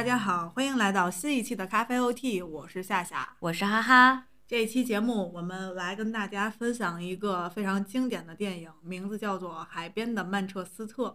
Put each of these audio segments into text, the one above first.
大家好，欢迎来到新一期的咖啡 OT，我是夏夏，我是哈哈。这一期节目我们来跟大家分享一个非常经典的电影，名字叫做《海边的曼彻斯特》。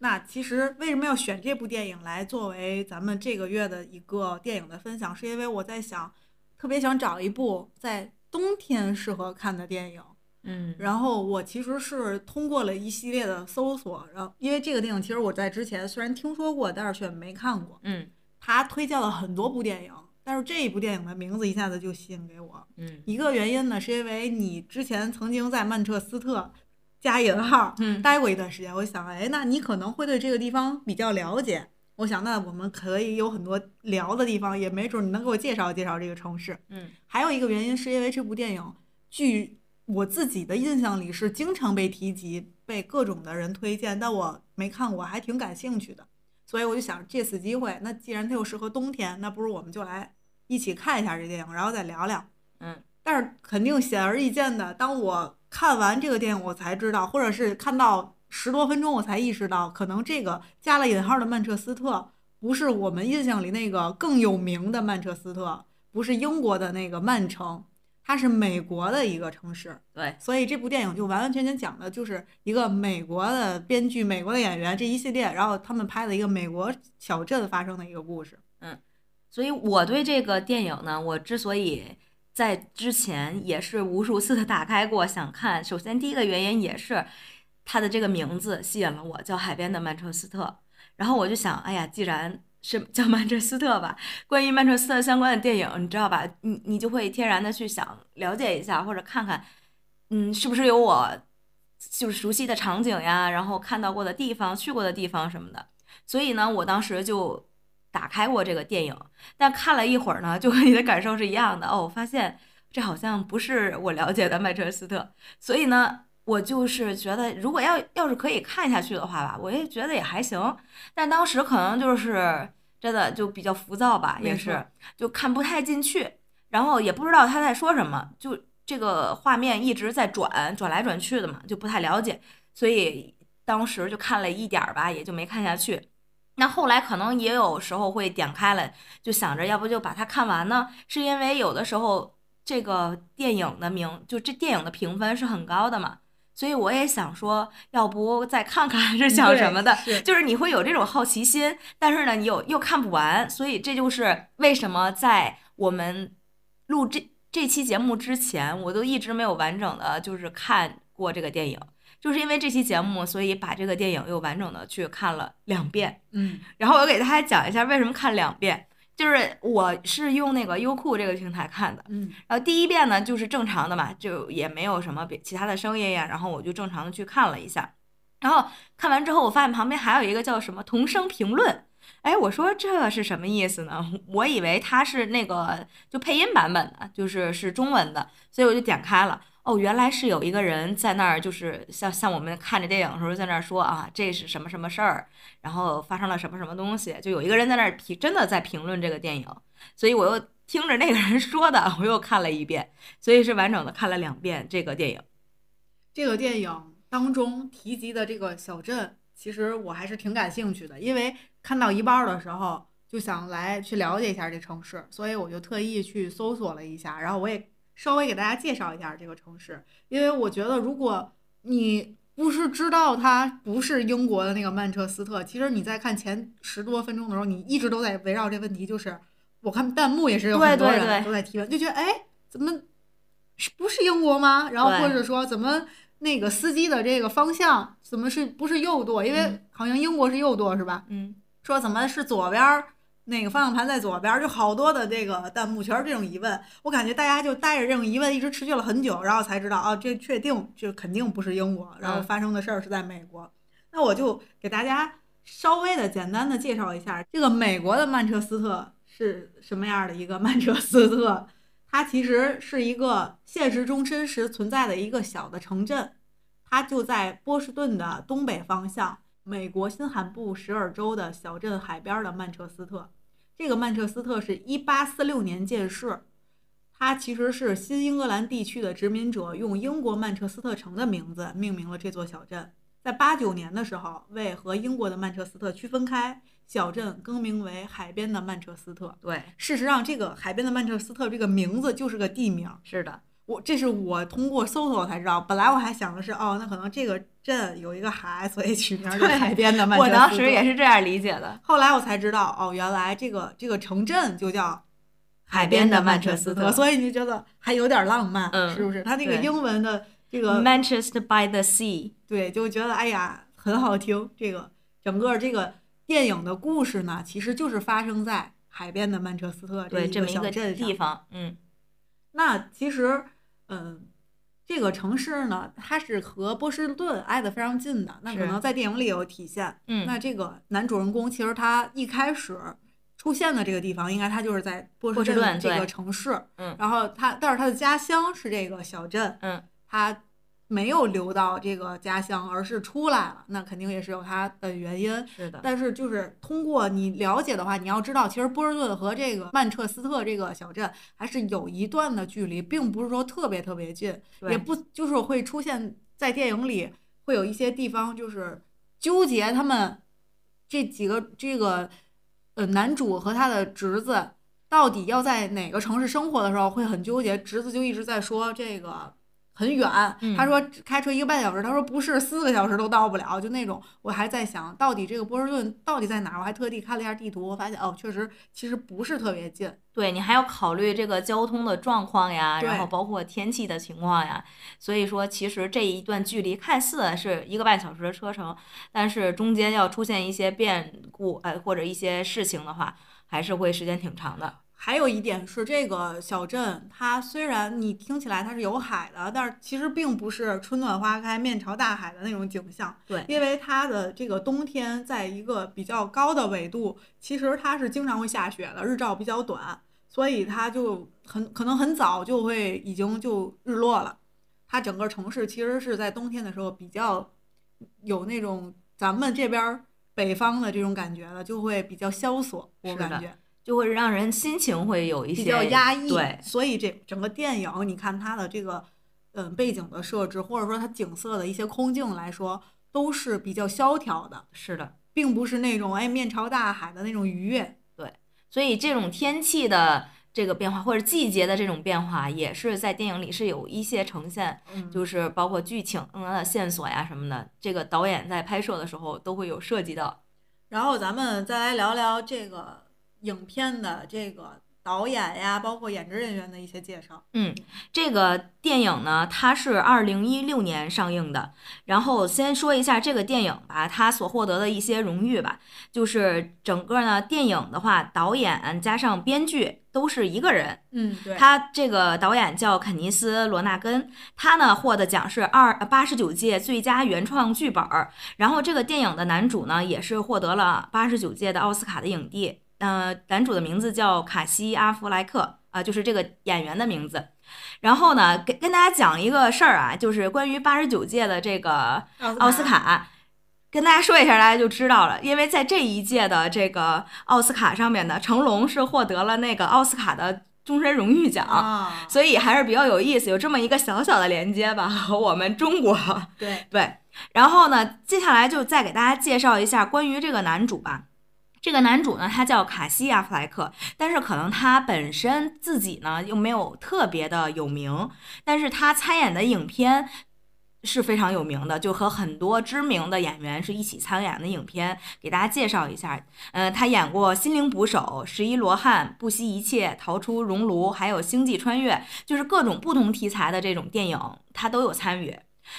那其实为什么要选这部电影来作为咱们这个月的一个电影的分享？是因为我在想，特别想找一部在冬天适合看的电影。嗯，然后我其实是通过了一系列的搜索，然后因为这个电影其实我在之前虽然听说过，但是却没看过。嗯，他推荐了很多部电影，但是这一部电影的名字一下子就吸引给我。嗯，一个原因呢，是因为你之前曾经在曼彻斯特加引号嗯待过一段时间，我想，哎，那你可能会对这个地方比较了解。我想，那我们可以有很多聊的地方，也没准你能给我介绍介绍这个城市。嗯，还有一个原因是因为这部电影，据我自己的印象里是经常被提及，被各种的人推荐，但我没看过，还挺感兴趣的。所以我就想借此机会，那既然它又适合冬天，那不如我们就来一起看一下这电影，然后再聊聊。嗯，但是肯定显而易见的，当我看完这个电影，我才知道，或者是看到十多分钟，我才意识到，可能这个加了引号的曼彻斯特，不是我们印象里那个更有名的曼彻斯特，不是英国的那个曼城，它是美国的一个城市。对，所以这部电影就完完全全讲的就是一个美国的编剧、美国的演员这一系列，然后他们拍的一个美国小镇发生的一个故事。嗯所以我对这个电影呢，我之所以在之前也是无数次的打开过想看，首先第一个原因也是它的这个名字吸引了我，叫《海边的曼彻斯特》。然后我就想，哎呀，既然是叫曼彻斯特吧，关于曼彻斯特相关的电影，你知道吧？你你就会天然的去想了解一下，或者看看，嗯，是不是有我就是熟悉的场景呀，然后看到过的地方、去过的地方什么的。所以呢，我当时就打开过这个电影，但看了一会儿呢，就和你的感受是一样的哦。我发现这好像不是我了解的曼彻斯特，所以呢，我就是觉得如果要要是可以看下去的话吧，我也觉得也还行。但当时可能就是真的就比较浮躁吧，也是就看不太进去，然后也不知道他在说什么，就这个画面一直在转转来转去的嘛，就不太了解，所以当时就看了一点儿吧，也就没看下去。那后来可能也有时候会点开了，就想着要不就把它看完呢，是因为有的时候这个电影的名就这电影的评分是很高的嘛，所以我也想说，要不再看看 是想什么的，是就是你会有这种好奇心，但是呢，你又又看不完，所以这就是为什么在我们录这这期节目之前，我都一直没有完整的就是看过这个电影，就是因为这期节目，所以把这个电影又完整的去看了两遍。嗯，然后我给大家讲一下为什么看两遍，就是我是用那个优酷这个平台看的，嗯，然后第一遍呢就是正常的嘛，就也没有什么别其他的声音呀，然后我就正常的去看了一下，然后看完之后，我发现旁边还有一个叫什么同声评论，哎，我说这是什么意思呢？我以为它是那个就配音版本的，就是是中文的，所以我就点开了。哦，原来是有一个人在那儿，就是像像我们看着电影的时候在那儿说啊，这是什么什么事儿，然后发生了什么什么东西，就有一个人在那儿评，真的在评论这个电影，所以我又听着那个人说的，我又看了一遍，所以是完整的看了两遍这个电影。这个电影当中提及的这个小镇，其实我还是挺感兴趣的，因为看到一半的时候就想来去了解一下这城市，所以我就特意去搜索了一下，然后我也稍微给大家介绍一下这个城市，因为我觉得如果你不是知道它不是英国的那个曼彻斯特，其实你在看前十多分钟的时候，你一直都在围绕这问题，就是我看弹幕也是有对很多人都在提问，就觉得哎，怎么是不是英国吗？然后或者说怎么那个司机的这个方向怎么是不是右舵？因为嗯好像英国是右舵是吧？嗯，说怎么是左边儿那个方向盘在左边儿，就好多的这个弹幕全是这种疑问。我感觉大家就带着这种疑问一直持续了很久，然后才知道啊，这确定就肯定不是英国，然后嗯发生的事儿是在美国。那我就给大家稍微的简单的介绍一下这个美国的曼彻斯特是什么样的一个 曼彻斯特。它其实是一个现实中真实存在的一个小的城镇，它就在波士顿的东北方向，美国新罕布什尔州的小镇海边的曼彻斯特。这个曼彻斯特是一八四六年建市，它其实是新英格兰地区的殖民者用英国曼彻斯特城的名字命名了这座小镇。在八九年的时候为和英国的曼彻斯特区分开，小镇更名为海边的曼彻斯特。对，事实上，这个海边的曼彻斯特这个名字就是个地名。是的，我这是我通过搜索才知道，本来我还想的是，哦，那可能这个镇有一个海，所以取名叫对海边的曼彻斯特。我当时也是这样理解的。后来我才知道，哦，原来这个这个城镇就叫海边的曼曼彻特，斯特所以你就觉得还有点浪漫，嗯是不是？它这个英文的这个 Manchester by the Sea，对，就觉得哎呀很好听。这个整个这个电影的故事呢，其实就是发生在海边的曼彻斯特对，一个这么一个小镇上地。方，嗯，那其实，嗯，这个城市呢，它是和波士顿挨得非常近的。那可能在电影里有体现。嗯那这个男主人公其实他一开始出现的这个地方，应该他就是在波士顿这个城市。嗯然后他，但是他的家乡是这个小镇。嗯。他没有留到这个家乡，而是出来了。那肯定也是有它的原因。是的，但是就是通过你了解的话，你要知道，其实波士顿和这个曼彻斯特这个小镇还是有一段的距离，并不是说特别特别近，对也不就是会出现在电影里会有一些地方就是纠结他们这几个这个呃男主和他的侄子到底要在哪个城市生活的时候会很纠结，侄子就一直在说这个。很远，嗯他说开车一个半小时，他说不是四个小时都到不了，就那种。我还在想到底这个波士顿到底在哪儿，我还特地看了一下地图，我发现哦，确实其实不是特别近。对你还要考虑这个交通的状况呀，然后包括天气的情况呀。所以说，其实这一段距离看似是一个半小时的车程，但是中间要出现一些变故，呃，或者一些事情的话，还是会时间挺长的。还有一点是，这个小镇它虽然你听起来它是有海的，但是其实并不是春暖花开、面朝大海的那种景象。对因为它的这个冬天在一个比较高的纬度，其实它是经常会下雪的，日照比较短，所以它就很可能很早就会已经就日落了。它整个城市其实是在冬天的时候比较有那种咱们这边儿北方的这种感觉的，就会比较萧索，我感觉。就会让人心情会有一些比较压抑，对，所以这整个电影，你看它的这个嗯背景的设置，或者说它景色的一些空镜来说，都是比较萧条的，是的。并不是那种哎面朝大海的那种愉悦。对所以这种天气的这个变化，或者季节的这种变化，也是在电影里是有一些呈现，嗯就是包括剧情的线索呀什么的，这个导演在拍摄的时候都会有涉及到。然后咱们再来聊聊这个影片的这个导演呀，包括演职人员的一些介绍。嗯，这个电影呢，它是二零一六年上映的。然后先说一下这个电影吧，它所获得的一些荣誉吧，就是整个呢电影的话，导演加上编剧都是一个人。嗯，对，他这个导演叫肯尼斯·罗纳根，他呢获的奖是二八十九届最佳原创剧本儿。然后这个电影的男主呢，也是获得了八十九届的奥斯卡的影帝。呃，男主的名字叫卡西·阿弗莱克啊、就是这个演员的名字。然后呢，跟跟大家讲一个事儿啊，就是关于八十九届的这个奥斯卡，跟大家说一下，大家就知道了。因为在这一届的这个奥斯卡上面呢，成龙是获得了那个奥斯卡的终身荣誉奖。啊，所以还是比较有意思，有这么一个小小的连接吧，和我们中国。对，对，然后呢，接下来就再给大家介绍一下关于这个男主吧。这个男主呢，他叫卡西·阿弗莱克，但是可能他本身自己呢又没有特别的有名，但是他参演的影片是非常有名的，就和很多知名的演员是一起参演的影片，给大家介绍一下。呃，他演过《心灵捕手》《十一罗汉》《不惜一切逃出熔炉》，还有《星际穿越》，就是各种不同题材的这种电影，他都有参与。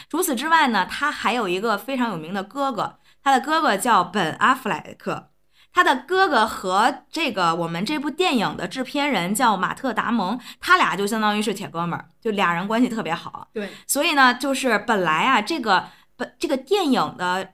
除此之外呢，他还有一个非常有名的哥哥，他的哥哥叫本·阿弗莱克。他的哥哥和这个我们这部电影的制片人叫马特·达蒙，他俩就相当于是铁哥们儿，就俩人关系特别好。对，所以呢，就是本来啊，这个本这个电影的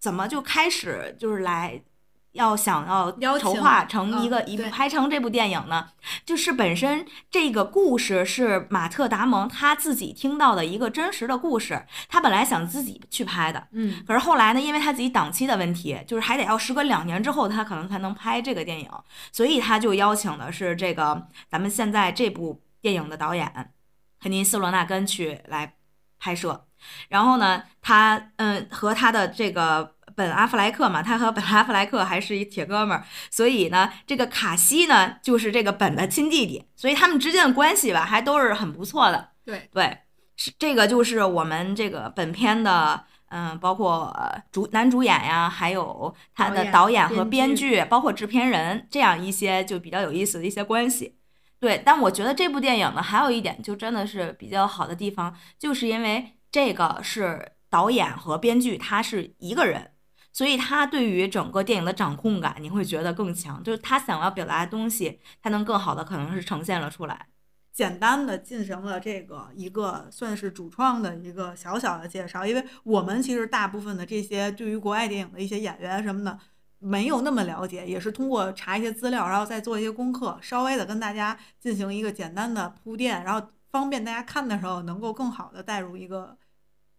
怎么就开始就是来要想要筹划成一个、一部拍成这部电影呢，就是本身这个故事是马特·达蒙他自己听到的一个真实的故事，他本来想自己去拍的。嗯，可是后来呢，因为他自己档期的问题，就是还得要时隔两年之后，他可能才能拍这个电影，所以他就邀请的是这个咱们现在这部电影的导演肯尼斯·罗纳根去来拍摄。然后呢，他嗯和他的这个本阿弗莱克嘛，他和本阿弗莱克还是一铁哥们儿，所以呢，这个卡西呢就是这个本的亲弟弟，所以他们之间的关系吧还都是很不错的。对对，是这个就是我们这个本片的。嗯，包括主男主演呀，还有他的导演和编剧，包括制片人，这样一些就比较有意思的一些关系。对，但我觉得这部电影呢，还有一点就真的是比较好的地方，就是因为这个是导演和编剧他是一个人，所以他对于整个电影的掌控感你会觉得更强，就是他想要表达的东西，他能更好的可能是呈现了出来。简单的进行了这个一个算是主创的一个小小的介绍，因为我们其实大部分的这些对于国外电影的一些演员什么的没有那么了解，也是通过查一些资料，然后再做一些功课，稍微的跟大家进行一个简单的铺垫，然后方便大家看的时候能够更好的带入一个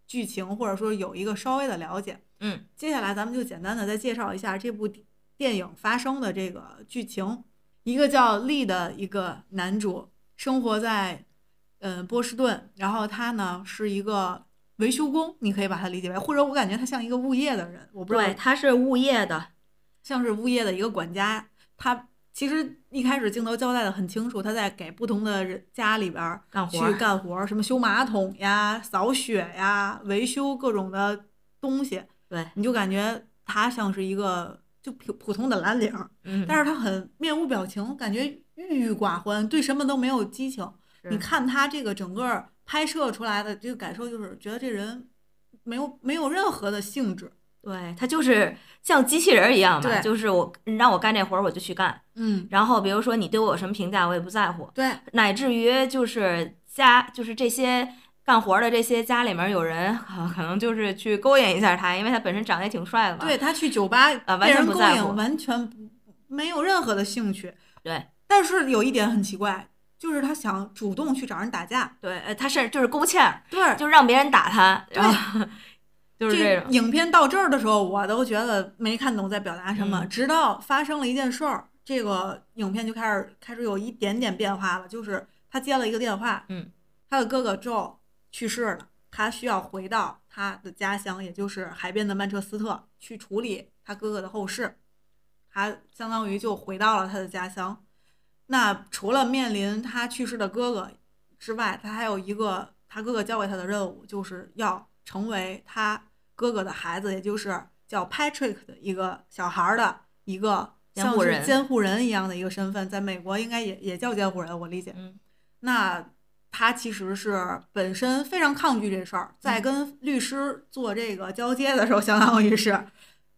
剧情，或者说有一个稍微的了解。嗯，接下来咱们就简单的再介绍一下这部电影发生的这个剧情，一个叫利的一个男主。生活在，嗯，波士顿。然后他呢是一个维修工，你可以把他理解为，或者我感觉他像一个物业的人。我不知道，对，他是物业的，像是物业的一个管家。他其实一开始镜头交代的很清楚，他在给不同的人家里边干活，去干活，什么修马桶呀、扫雪呀、维修各种的东西。对，你就感觉他像是一个就普普通的蓝领，嗯，但是他很面无表情，感觉。郁郁寡欢，对什么都没有激情。你看他这个整个拍摄出来的这个感受，就是觉得这人没有没有任何的兴致。对他就是像机器人一样嘛，就是我你让我干这活儿我就去干。嗯，然后比如说你对我有什么评价，我也不在乎。对，乃至于就是家就是这些干活的这些家里面有人可能就是去勾引一下他，因为他本身长得也挺帅的嘛。对他去酒吧啊，完全不在乎，完全不没有任何的兴趣。对。但是有一点很奇怪，就是他想主动去找人打架，对，呃，他是就是勾芡，对，就让别人打他，对，就是。影片到这儿的时候，我都觉得没看懂在表达什么，直到发生了一件事儿，这个影片就开始开始有一点点变化了，就是他接了一个电话，嗯，他的哥哥 Joe 去世了，他需要回到他的家乡，也就是海边的曼彻斯特去处理他哥哥的后事，他相当于就回到了他的家乡。那除了面临他去世的哥哥之外，他还有一个他哥哥交给他的任务，就是要成为他哥哥的孩子，也就是叫 Patrick 的一个小孩的一个像是监护人一样的一个身份，在美国应该也也叫监护人，我理解。那他其实是本身非常抗拒这事儿，在跟律师做这个交接的时候，相当于是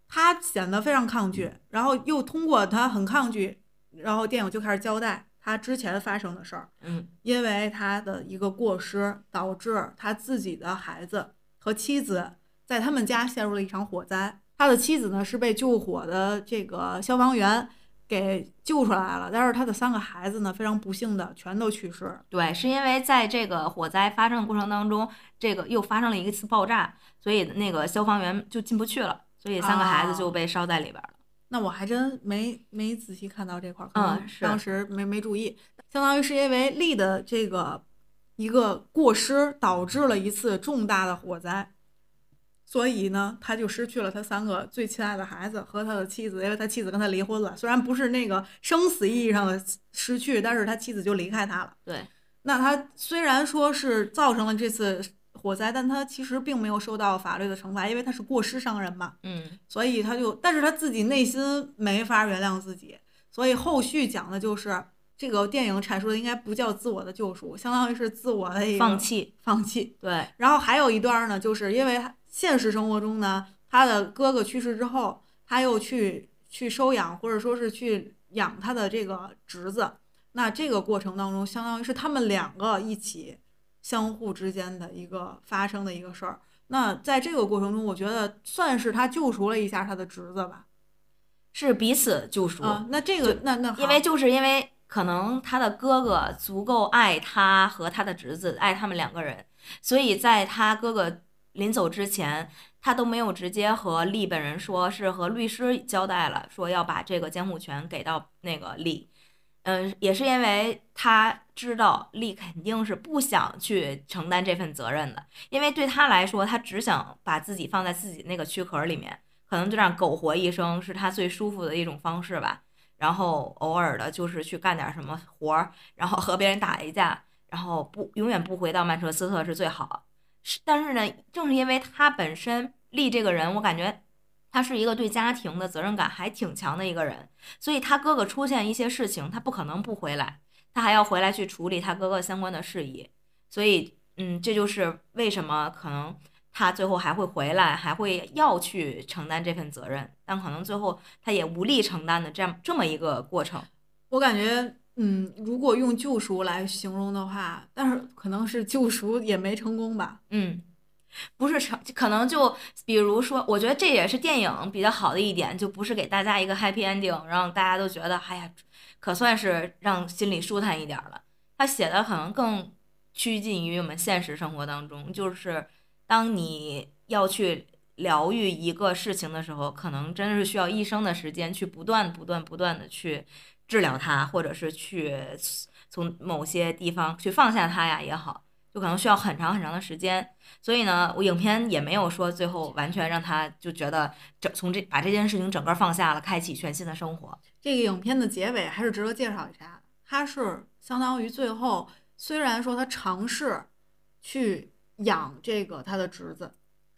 他显得非常抗拒，然后又通过他很抗拒。然后电影就开始交代他之前发生的事儿，嗯，因为他的一个过失，导致他自己的孩子和妻子在他们家陷入了一场火灾。他的妻子呢是被救火的这个消防员给救出来了，但是他的三个孩子呢非常不幸的全都去世。对，是因为在这个火灾发生的过程当中，这个又发生了一次爆炸，所以那个消防员就进不去了，所以三个孩子就被烧在里边了。那我还真没没仔细看到这块儿，可能是当时没没注意。相当于是因为力的这个一个过失，导致了一次重大的火灾，所以呢，他就失去了他三个最亲爱的孩子和他的妻子，因为他妻子跟他离婚了。虽然不是那个生死意义上的失去，但是他妻子就离开他了。对，那他虽然说是造成了这次。火灾，但他其实并没有受到法律的惩罚，因为他是过失伤人嘛。嗯，所以他就，但是他自己内心没法原谅自己，所以后续讲的就是这个电影阐述的应该不叫自我的救赎，相当于是自我的一个放弃，放弃。对。然后还有一段呢，就是因为现实生活中呢，他的哥哥去世之后，他又去去收养或者说是去养他的这个侄子，那这个过程当中，相当于是他们两个一起。相互之间的一个发生的一个事儿，那在这个过程中，我觉得算是他救赎了一下他的侄子吧，是彼此救赎。那这个那那因为就是因为可能他的哥哥足够爱他和他的侄子，爱他们两个人，所以在他哥哥临走之前，他都没有直接和利本人说，是和律师交代了，说要把这个监护权给到那个利。嗯，也是因为他知道利肯定是不想去承担这份责任的，因为对他来说，他只想把自己放在自己那个躯壳里面，可能就让苟活一生是他最舒服的一种方式吧。然后偶尔的就是去干点什么活儿，然后和别人打一架，然后不永远不回到曼彻斯特是最好。是，但是呢，正是因为他本身立这个人，我感觉。他是一个对家庭的责任感还挺强的一个人，所以他哥哥出现一些事情，他不可能不回来，他还要回来去处理他哥哥相关的事宜。所以，嗯，这就是为什么可能他最后还会回来，还会要去承担这份责任，但可能最后他也无力承担的这样这么一个过程。我感觉，嗯，如果用救赎来形容的话，但是可能是救赎也没成功吧。嗯。不是成，可能就比如说，我觉得这也是电影比较好的一点，就不是给大家一个 happy ending，让大家都觉得，哎呀，可算是让心里舒坦一点了。他写的可能更趋近于我们现实生活当中，就是当你要去疗愈一个事情的时候，可能真的是需要一生的时间去不断、不断、不断的去治疗它，或者是去从某些地方去放下它呀也好。就可能需要很长很长的时间，所以呢，我影片也没有说最后完全让他就觉得整从这把这件事情整个放下了，开启全新的生活。这个影片的结尾还是值得介绍一下，它是相当于最后虽然说他尝试去养这个他的侄子，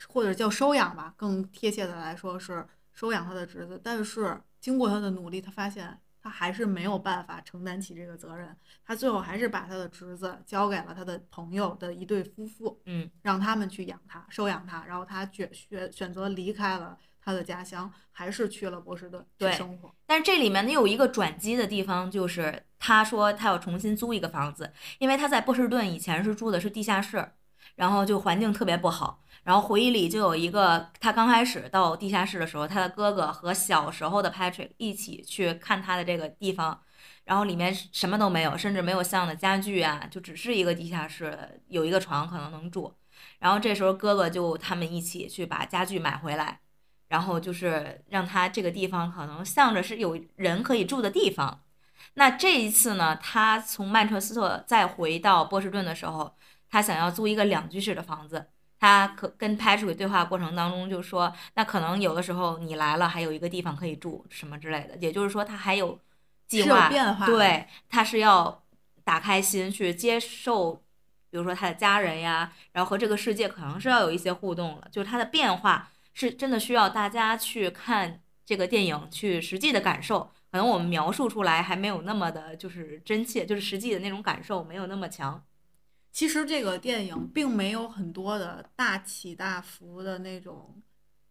或者叫收养吧，更贴切的来说是收养他的侄子，但是经过他的努力，他发现。他还是没有办法承担起这个责任，他最后还是把他的侄子交给了他的朋友的一对夫妇，嗯，让他们去养他、收养他，然后他选选选择离开了他的家乡，还是去了波士顿去生活。但是这里面呢有一个转机的地方，就是他说他要重新租一个房子，因为他在波士顿以前是住的是地下室，然后就环境特别不好。然后回忆里就有一个，他刚开始到地下室的时候，他的哥哥和小时候的 Patrick 一起去看他的这个地方，然后里面什么都没有，甚至没有像的家具啊，就只是一个地下室，有一个床可能能住。然后这时候哥哥就他们一起去把家具买回来，然后就是让他这个地方可能向着是有人可以住的地方。那这一次呢，他从曼彻斯特再回到波士顿的时候，他想要租一个两居室的房子。他可跟 Patrick 对话过程当中就说，那可能有的时候你来了还有一个地方可以住什么之类的，也就是说他还有计划，变化对，他是要打开心去接受，比如说他的家人呀，然后和这个世界可能是要有一些互动了，就是他的变化是真的需要大家去看这个电影去实际的感受，可能我们描述出来还没有那么的就是真切，就是实际的那种感受没有那么强。其实这个电影并没有很多的大起大伏的那种，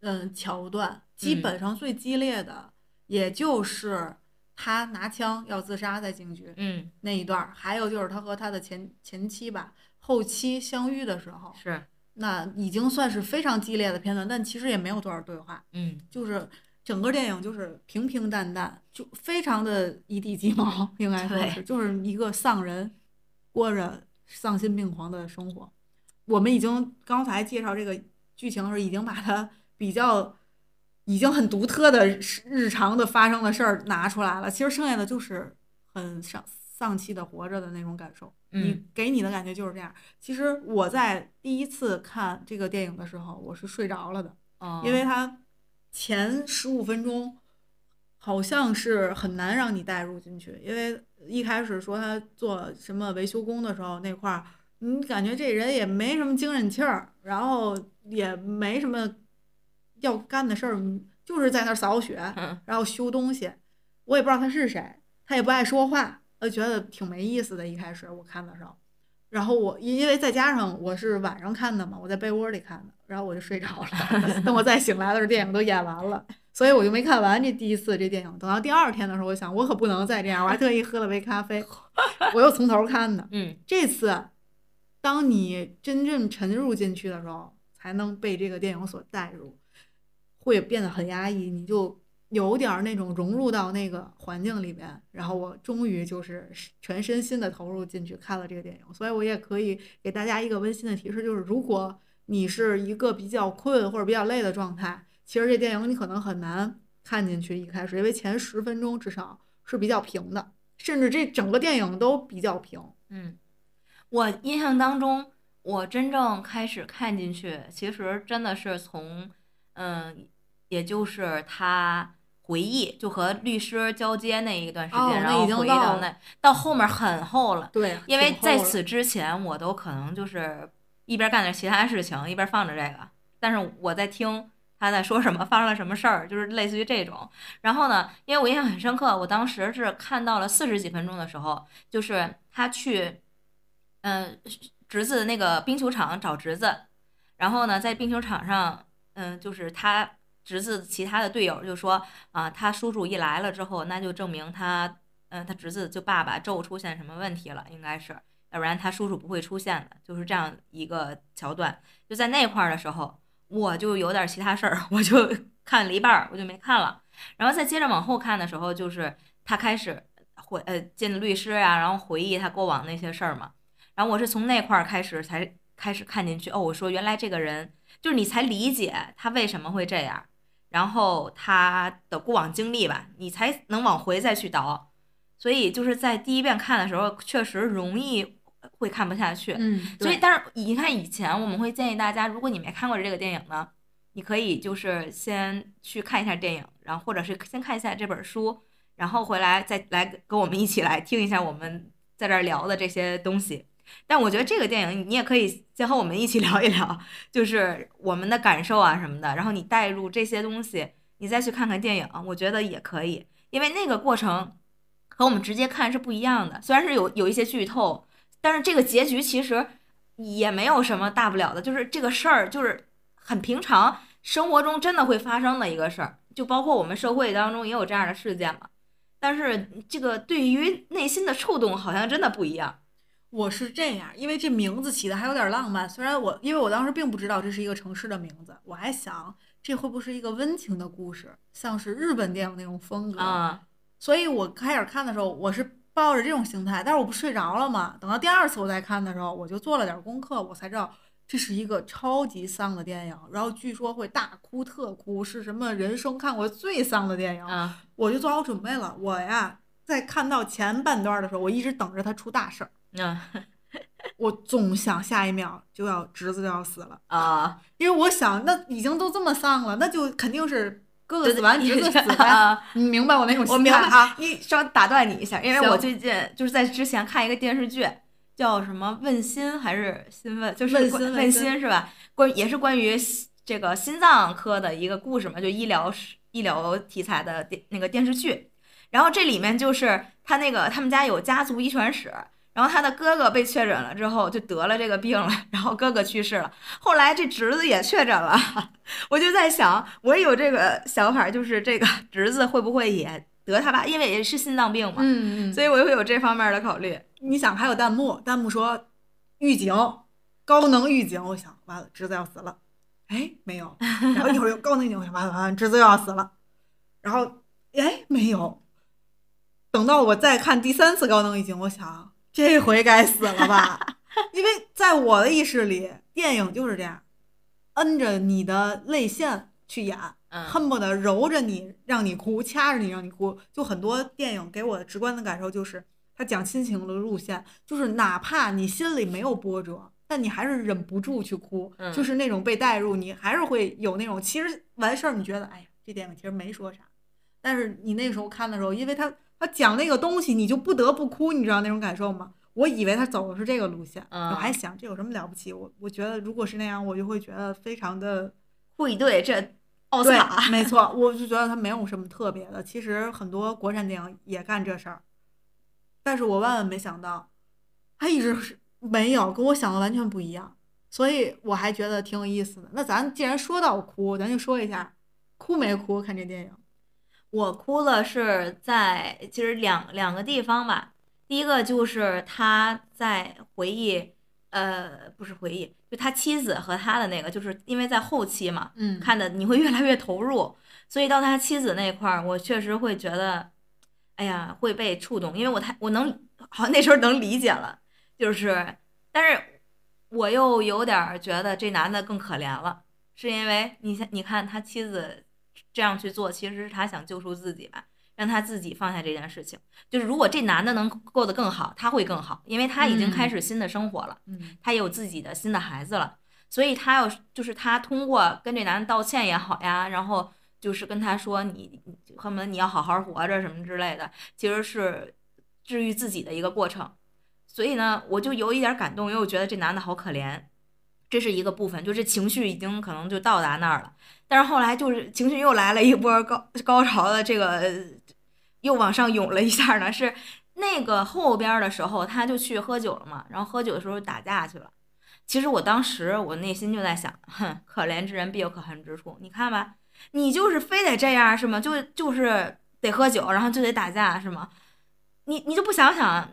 嗯，桥段。基本上最激烈的，也就是他拿枪要自杀在警局，嗯，那一段儿。还有就是他和他的前前妻吧，后期相遇的时候，是那已经算是非常激烈的片段，但其实也没有多少对话，嗯，就是整个电影就是平平淡淡，就非常的一地鸡毛，应该说是，就是一个丧人过着。丧心病狂的生活，我们已经刚才介绍这个剧情的时候，已经把它比较已经很独特的日常的发生的事儿拿出来了。其实剩下的就是很丧丧气的活着的那种感受。你给你的感觉就是这样。其实我在第一次看这个电影的时候，我是睡着了的，因为它前十五分钟好像是很难让你带入进去，因为。一开始说他做什么维修工的时候，那块儿你感觉这人也没什么精神气儿，然后也没什么要干的事儿，就是在那儿扫雪，然后修东西。我也不知道他是谁，他也不爱说话，我觉得挺没意思的。一开始我看的时候，然后我因为再加上我是晚上看的嘛，我在被窝里看的，然后我就睡着了。等我再醒来的时候，电影都演完了。所以我就没看完这第一次这电影，等到第二天的时候，我想我可不能再这样，我还特意喝了杯咖啡，我又从头看的。嗯，这次，当你真正沉入进去的时候，才能被这个电影所带入，会变得很压抑，你就有点那种融入到那个环境里边。然后我终于就是全身心的投入进去看了这个电影，所以我也可以给大家一个温馨的提示，就是如果你是一个比较困或者比较累的状态。其实这电影你可能很难看进去，一开始，因为前十分钟至少是比较平的，甚至这整个电影都比较平。嗯，我印象当中，我真正开始看进去，其实真的是从，嗯，也就是他回忆，就和律师交接那一段时间，哦然后回忆到那到后面很厚了，对，因为在此之前，我都可能就是一边干点其他事情，一边放着这个，但是我在听他在说什么，发生了什么事儿，就是类似于这种。然后呢，因为我印象很深刻，我当时是看到了四十几分钟的时候，就是他去，嗯、侄子那个冰球场找侄子，然后呢，在冰球场上，嗯、就是他侄子其他的队友就说啊，他叔叔一来了之后，那就证明他，嗯、他侄子就爸爸咒出现什么问题了，应该是，要不然他叔叔不会出现的，就是这样一个桥段。就在那块儿的时候，我就有点其他事儿，我就看了一半儿，我就没看了。然后再接着往后看的时候，就是他开始回呃见律师呀、然后回忆他过往那些事儿嘛。然后我是从那块儿开始才开始看进去，哦，我说原来这个人就是你才理解他为什么会这样，然后他的过往经历吧，你才能往回再去倒。所以就是在第一遍看的时候，确实容易会看不下去。嗯，所以，但是你看以前我们会建议大家，如果你没看过这个电影呢，你可以就是先去看一下电影，然后或者是先看一下这本书，然后回来再来跟我们一起来听一下我们在这儿聊的这些东西。但我觉得这个电影你也可以先和我们一起 聊一聊，就是我们的感受啊什么的，然后你带入这些东西，你再去看看电影，我觉得也可以，因为那个过程和我们直接看是不一样的。虽然是有有一些剧透，但是这个结局其实也没有什么大不了的，就是这个事儿就是很平常，生活中真的会发生的一个事儿，就包括我们社会当中也有这样的事件嘛。但是这个对于内心的触动好像真的不一样。我是这样，因为这名字起的还有点浪漫。虽然我因为我当时并不知道这是一个城市的名字，我还想这会不会是一个温情的故事，像是日本电影那种风格。啊，所以我开始看的时候，我是抱着这种心态，但是我不睡着了嘛。等到第二次我再看的时候，我就做了点功课，我才知道这是一个超级丧的电影，然后据说会大哭特哭，是什么人生看过最丧的电影。啊，我就做好准备了。我呀，在看到前半段的时候，我一直等着他出大事儿，嗯 我总想下一秒就要侄子就要死了，啊，因为我想那已经都这么丧了，那就肯定是哥哥 死完侄子死呗。啊。你明白我那种心态啊？你稍微打断你一下，因为我最近就是在之前看一个电视剧，叫什么《问心》还是《心问》，就是问心问心心是吧？关也是关于这个心脏科的一个故事嘛，就医疗医疗题材的电那个电视剧。然后这里面就是他那个他们家有家族遗传史，然后他的哥哥被确诊了之后就得了这个病了，然后哥哥去世了，后来这侄子也确诊了，我就在想，我也有这个想法，就是这个侄子会不会也得他爸，因为也是心脏病嘛，嗯嗯，所以我会有这方面的考虑。你想还有弹幕，弹幕说预警，高能预警，我想完了，侄子要死了，哎，没有，然后一会儿又高能预警，我想完了完了，侄子又要死了，然后哎没有，等到我再看第三次高能预警，我想这回该死了吧，因为在我的意识里，电影就是这样，摁着你的泪腺去演。嗯恨不得揉着你让你哭，掐着你让你哭。就很多电影给我的直观的感受就是，他讲亲情的路线，就是哪怕你心里没有波折，但你还是忍不住去哭，嗯就是那种被带入，你还是会有那种其实完事儿，你觉得哎呀，这电影其实没说啥，但是你那时候看的时候，因为他他讲那个东西，你就不得不哭，你知道那种感受吗？我以为他走的是这个路线，嗯我还想这有什么了不起？我我觉得如果是那样，我就会觉得非常的。会对这奥斯卡，，没错，我就觉得他没有什么特别的。其实很多国产电影也干这事儿，但是我万万没想到，他一直是没有跟我想的完全不一样，所以我还觉得挺有意思的。那咱既然说到哭，咱就说一下哭没哭看这电影。我哭了是在其实两两个地方吧。第一个就是他在回忆，呃，不是回忆，就他妻子和他的那个，就是因为在后期嘛，嗯看的你会越来越投入，所以到他妻子那块儿，我确实会觉得，哎呀，会被触动，因为我太我能好像那时候能理解了，就是，但是我又有点觉得这男的更可怜了，是因为你想，你看他妻子这样去做，其实是他想救赎自己吧，让他自己放下这件事情。就是如果这男的能过得更好，他会更好，因为他已经开始新的生活了，嗯他也有自己的新的孩子了，所以他要就是他通过跟这男的道歉也好呀，然后就是跟他说你你恨不得你要好好活着什么之类的，其实是治愈自己的一个过程。所以呢，我就有一点感动，因为我觉得这男的好可怜，这是一个部分，就是情绪已经可能就到达那儿了。但是后来就是情绪又来了一波高高潮的这个，又往上涌了一下呢，是那个后边的时候，他就去喝酒了嘛，然后喝酒的时候打架去了。其实我当时我内心就在想，哼，可怜之人必有可恨之处。你看吧，你就是非得这样是吗？就就是得喝酒，然后就得打架是吗？你你就不想想，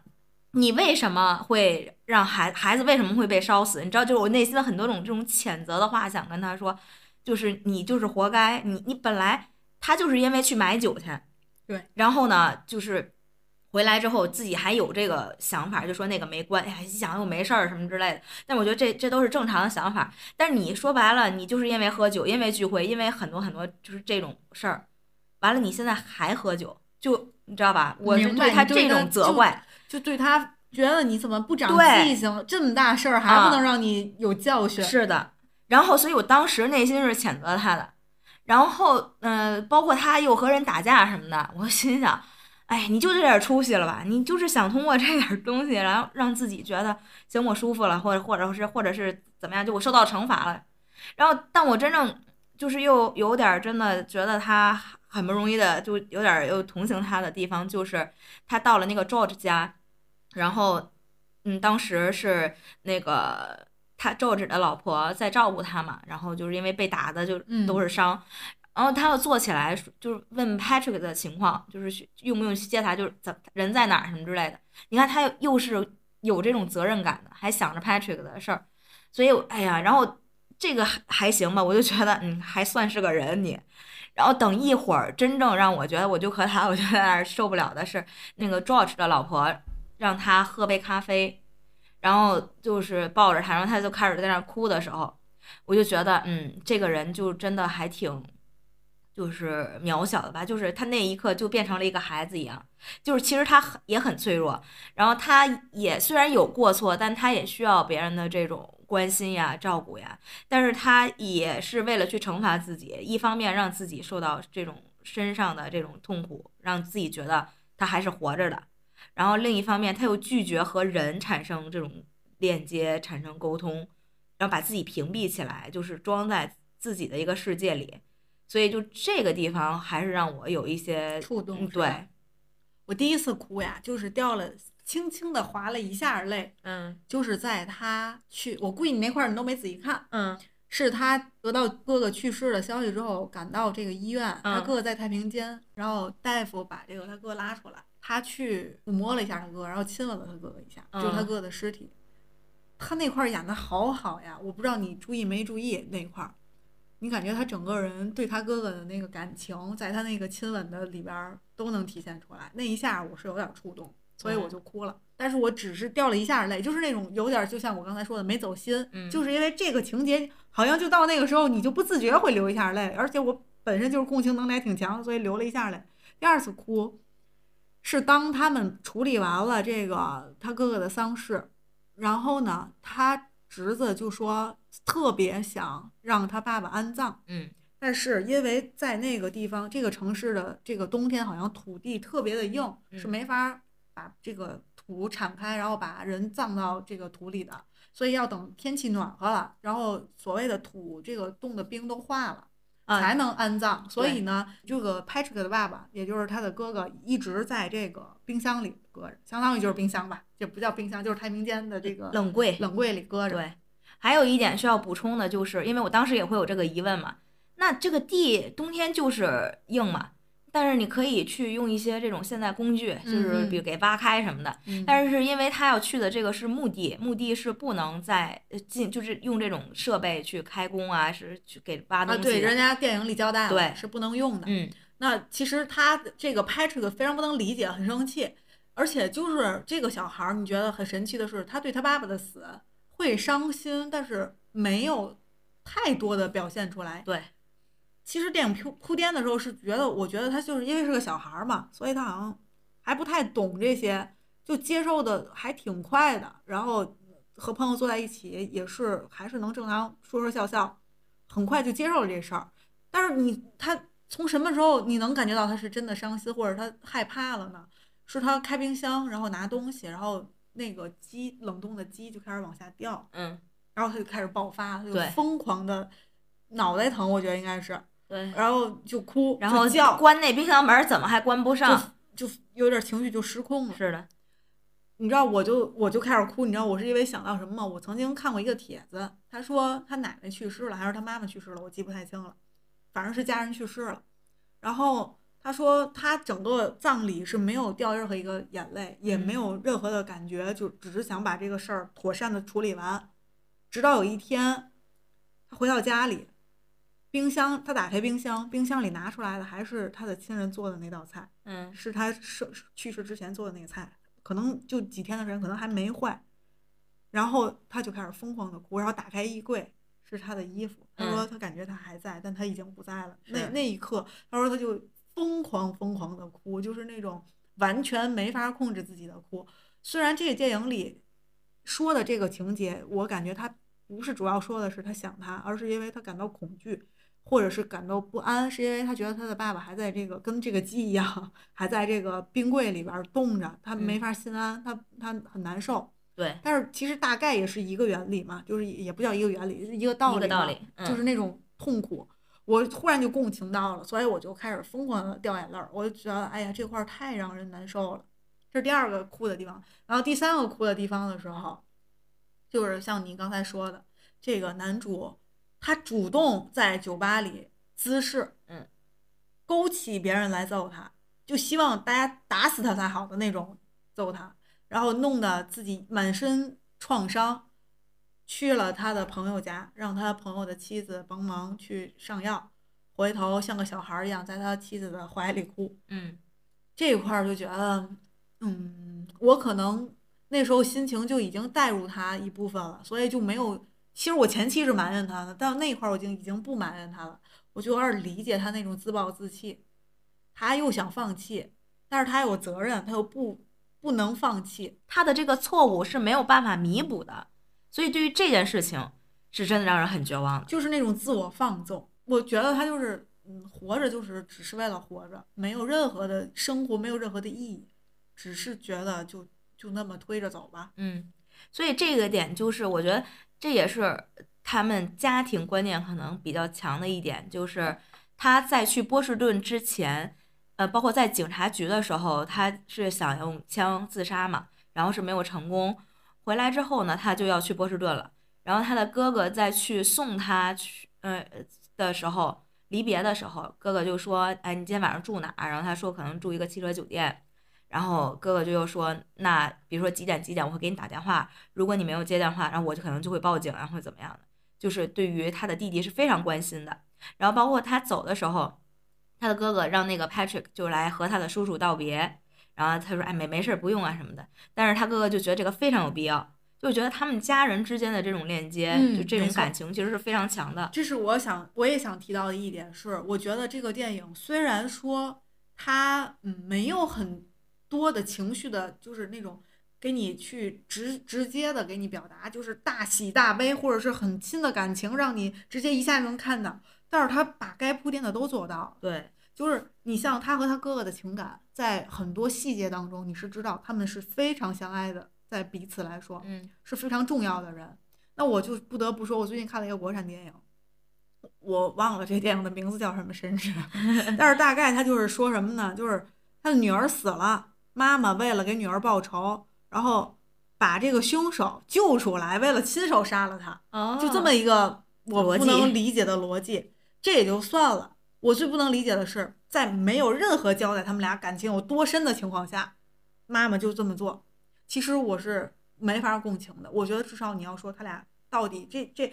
你为什么会让孩孩子为什么会被烧死？你知道，就是我内心的很多种这种谴责的话想跟他说，就是你就是活该，你你本来他就是因为去买酒去，对，然后呢就是。回来之后，自己还有这个想法，就说那个没关系，还想又没事儿什么之类的。但我觉得这这都是正常的想法。但是你说白了，你就是因为喝酒，因为聚会，因为很多很多就是这种事儿，完了你现在还喝酒，就你知道吧？我是明白他你对他这种责就怪，就对他觉得你怎么不长记性，这么大事儿还啊不能让你有教训？是的。然后，所以我当时内心是谴责他的。然后，嗯、包括他又和人打架什么的，我心想，哎，你就这点出息了吧？你就是想通过这点东西，然后让自己觉得行，我舒服了，或者或者是或者是怎么样，就我受到惩罚了。然后，但我真正就是又有点儿真的觉得他很不容易的，就有点儿又同情他的地方，就是他到了那个 George 家，然后，嗯，当时是那个他 George 的老婆在照顾他嘛，然后就是因为被打的就嗯都是伤，然后他又坐起来就是问 Patrick 的情况，就是去用不用去接他，就是怎人在哪儿什么之类的。你看他又是有这种责任感的，还想着 Patrick 的事儿，所以我哎呀，然后这个还还行吧，我就觉得嗯还算是个人你。然后等一会儿，真正让我觉得我就和他，我就在那儿受不了的是那个 George 的老婆让他喝杯咖啡，然后就是抱着他，然后他就开始在那儿哭的时候，我就觉得嗯，这个人就真的还挺。就是渺小的吧，就是他那一刻就变成了一个孩子一样，就是其实他也很脆弱，然后他也虽然有过错，但他也需要别人的这种关心呀、照顾呀，但是他也是为了去惩罚自己，一方面让自己受到这种身上的这种痛苦，让自己觉得他还是活着的，然后另一方面他又拒绝和人产生这种链接、产生沟通，然后把自己屏蔽起来，就是装在自己的一个世界里。所以就这个地方还是让我有一些触动对，我第一次哭呀，就是掉了，轻轻的滑了一下泪，嗯。就是在他去，我估计你那块儿你都没仔细看，嗯。是他得到哥哥去世的消息之后，赶到这个医院，他嗯。哥哥在太平间，然后大夫把这个他哥拉出来，他去抚摸了一下他哥，然后亲吻了他哥哥一下，就是他嗯哥哥的尸体。他那块演的好好呀，我不知道你注意没注意那块儿，你感觉他整个人对他哥哥的那个感情，在他那个亲吻的里边都能体现出来。那一下我是有点触动，所以我嗯就哭了。但是我只是掉了一下泪，就是那种有点就像我刚才说的没走心，嗯就是因为这个情节好像就到那个时候你就不自觉会流一下泪，而且我本身就是共情能力还挺强，所以流了一下泪。第二次哭是当他们处理完了这个他哥哥的丧事，然后呢，他侄子就说特别想让他爸爸安葬，嗯但是因为在那个地方，这个城市的这个冬天好像土地特别的硬，是嗯没法把这个土铲开，然后把人葬到这个土里的，所以要等天气暖和了，然后所谓的土这个冻的冰都化了。啊才能安葬，所以呢，这个 Patrick 的爸爸，也就是他的哥哥，一直在这个冰箱里搁着，相当于就是冰箱吧，这不叫冰箱，就是太平间的这个冷柜冷柜里搁着。对，还有一点需要补充的就是，因为我当时也会有这个疑问嘛，那这个地冬天就是硬嘛，但是你可以去用一些这种现代工具，就是比如给挖开什么的。嗯但是因为他要去的这个是墓地，墓地是不能再呃进，就是用这种设备去开工啊，是去给挖啊，东西对，人家电影里交代了，对是不能用的。嗯那其实他的这个 Patrick 非常不能理解，很生气，而且就是这个小孩儿，你觉得很神奇的是，他对他爸爸的死会伤心，但是没有太多的表现出来。对，其实电影铺铺垫的时候是觉得，我觉得他就是因为是个小孩儿嘛，所以他好像还不太懂这些，就接受的还挺快的。然后和朋友坐在一起也是还是能正常说说笑笑，很快就接受了这事儿。但是你他从什么时候你能感觉到他是真的伤心或者他害怕了呢？是他开冰箱然后拿东西，然后那个鸡冷冻的鸡就开始往下掉，嗯，然后他就开始爆发，他就疯狂的脑袋疼，我觉得应该是，对，然后就哭，然后就叫，关那冰箱门儿怎么还关不上？就有点情绪就失控了。是的，你知道，我就我就开始哭，你知道我是因为想到什么吗？我曾经看过一个帖子，他说他奶奶去世了，还是他妈妈去世了，我记不太清了，反正是家人去世了。然后他说他整个葬礼是没有掉任何一个眼泪，也没有任何的感觉，就只是想把这个事儿妥善的处理完。直到有一天，他回到家里，冰箱他打开冰箱，冰箱里拿出来的还是他的亲人做的那道菜。嗯是他是去世之前做的那个菜，可能就几天的时间，可能还没坏。然后他就开始疯狂的哭，然后打开衣柜是他的衣服，他说嗯他感觉他还在，但他已经不在了。那那一刻，他说他就疯狂疯狂的哭，就是那种完全没法控制自己的哭。虽然这个电影里说的这个情节，我感觉他不是主要说的是他想他，而是因为他感到恐惧，或者是感到不安，是因为他觉得他的爸爸还在这个跟这个鸡一样，还在这个冰柜里边冻着，他没嗯法心安，他他很难受。对，但是其实大概也是一个原理嘛，就是也不叫一个原理，是一个道理嘛，一个道理，就是嗯那种痛苦。我突然就共情到了，所以我就开始疯狂的掉眼泪儿，我就觉得，哎呀，这块儿太让人难受了。这是第二个哭的地方，然后第三个哭的地方的时候，就是像你刚才说的，这个男主他主动在酒吧里滋事，嗯，勾起别人来揍他，就希望大家打死他才好的那种揍他，然后弄得自己满身创伤，去了他的朋友家，让他朋友的妻子帮忙去上药，回头像个小孩儿一样在他妻子的怀里哭。嗯这一块儿就觉得，嗯，我可能那时候心情就已经带入他一部分了，所以就没有。其实我前期是埋怨他的，但那一块儿我已经已经不埋怨他了，我就有点理解他那种自暴自弃，他又想放弃，但是他有责任，他又不不能放弃，他的这个错误是没有办法弥补的，所以对于这件事情是真的让人很绝望的。就是那种自我放纵。我觉得他就是，嗯，活着就是只是为了活着，没有任何的生活，没有任何的意义，只是觉得就就那么推着走吧。嗯，所以这个点就是我觉得这也是他们家庭观念可能比较强的一点，就是他在去波士顿之前，呃，包括在警察局的时候，他是想用枪自杀嘛，然后是没有成功。回来之后呢，他就要去波士顿了。然后他的哥哥在去送他去，呃的时候，离别的时候，哥哥就说：“哎，你今天晚上住哪儿？”然后他说：“可能住一个汽车酒店。”然后哥哥就又说：“那比如说几点几点，我会给你打电话。如果你没有接电话，然后我就可能就会报警，然后会怎么样的？就是对于他的弟弟是非常关心的。然后包括他走的时候，他的哥哥让那个 Patrick 就来和他的叔叔道别。然后他说：“哎，没没事儿，不用啊什么的。”但是他哥哥就觉得这个非常有必要，就觉得他们家人之间的这种链接，嗯就这种感情其实是非常强的。这是我想我也想提到的一点是，我觉得这个电影虽然说它嗯没有很多的情绪的，就是那种给你去直直接的给你表达，就是大喜大悲或者是很亲的感情，让你直接一下就能看到。但是他把该铺垫的都做到，对，就是你像他和他哥哥的情感，在很多细节当中，你是知道他们是非常相爱的，在彼此来说，嗯是非常重要的人。那我就不得不说，我最近看了一个国产电影，我忘了这电影的名字叫什么，甚至，但是大概他就是说什么呢？就是他的女儿死了，妈妈为了给女儿报仇，然后把这个凶手救出来，为了亲手杀了他，哦就这么一个我不能理解的逻辑，这也就算了。我最不能理解的是，在没有任何交代他们俩感情有多深的情况下，妈妈就这么做。其实我是没法共情的。我觉得至少你要说他俩到底这这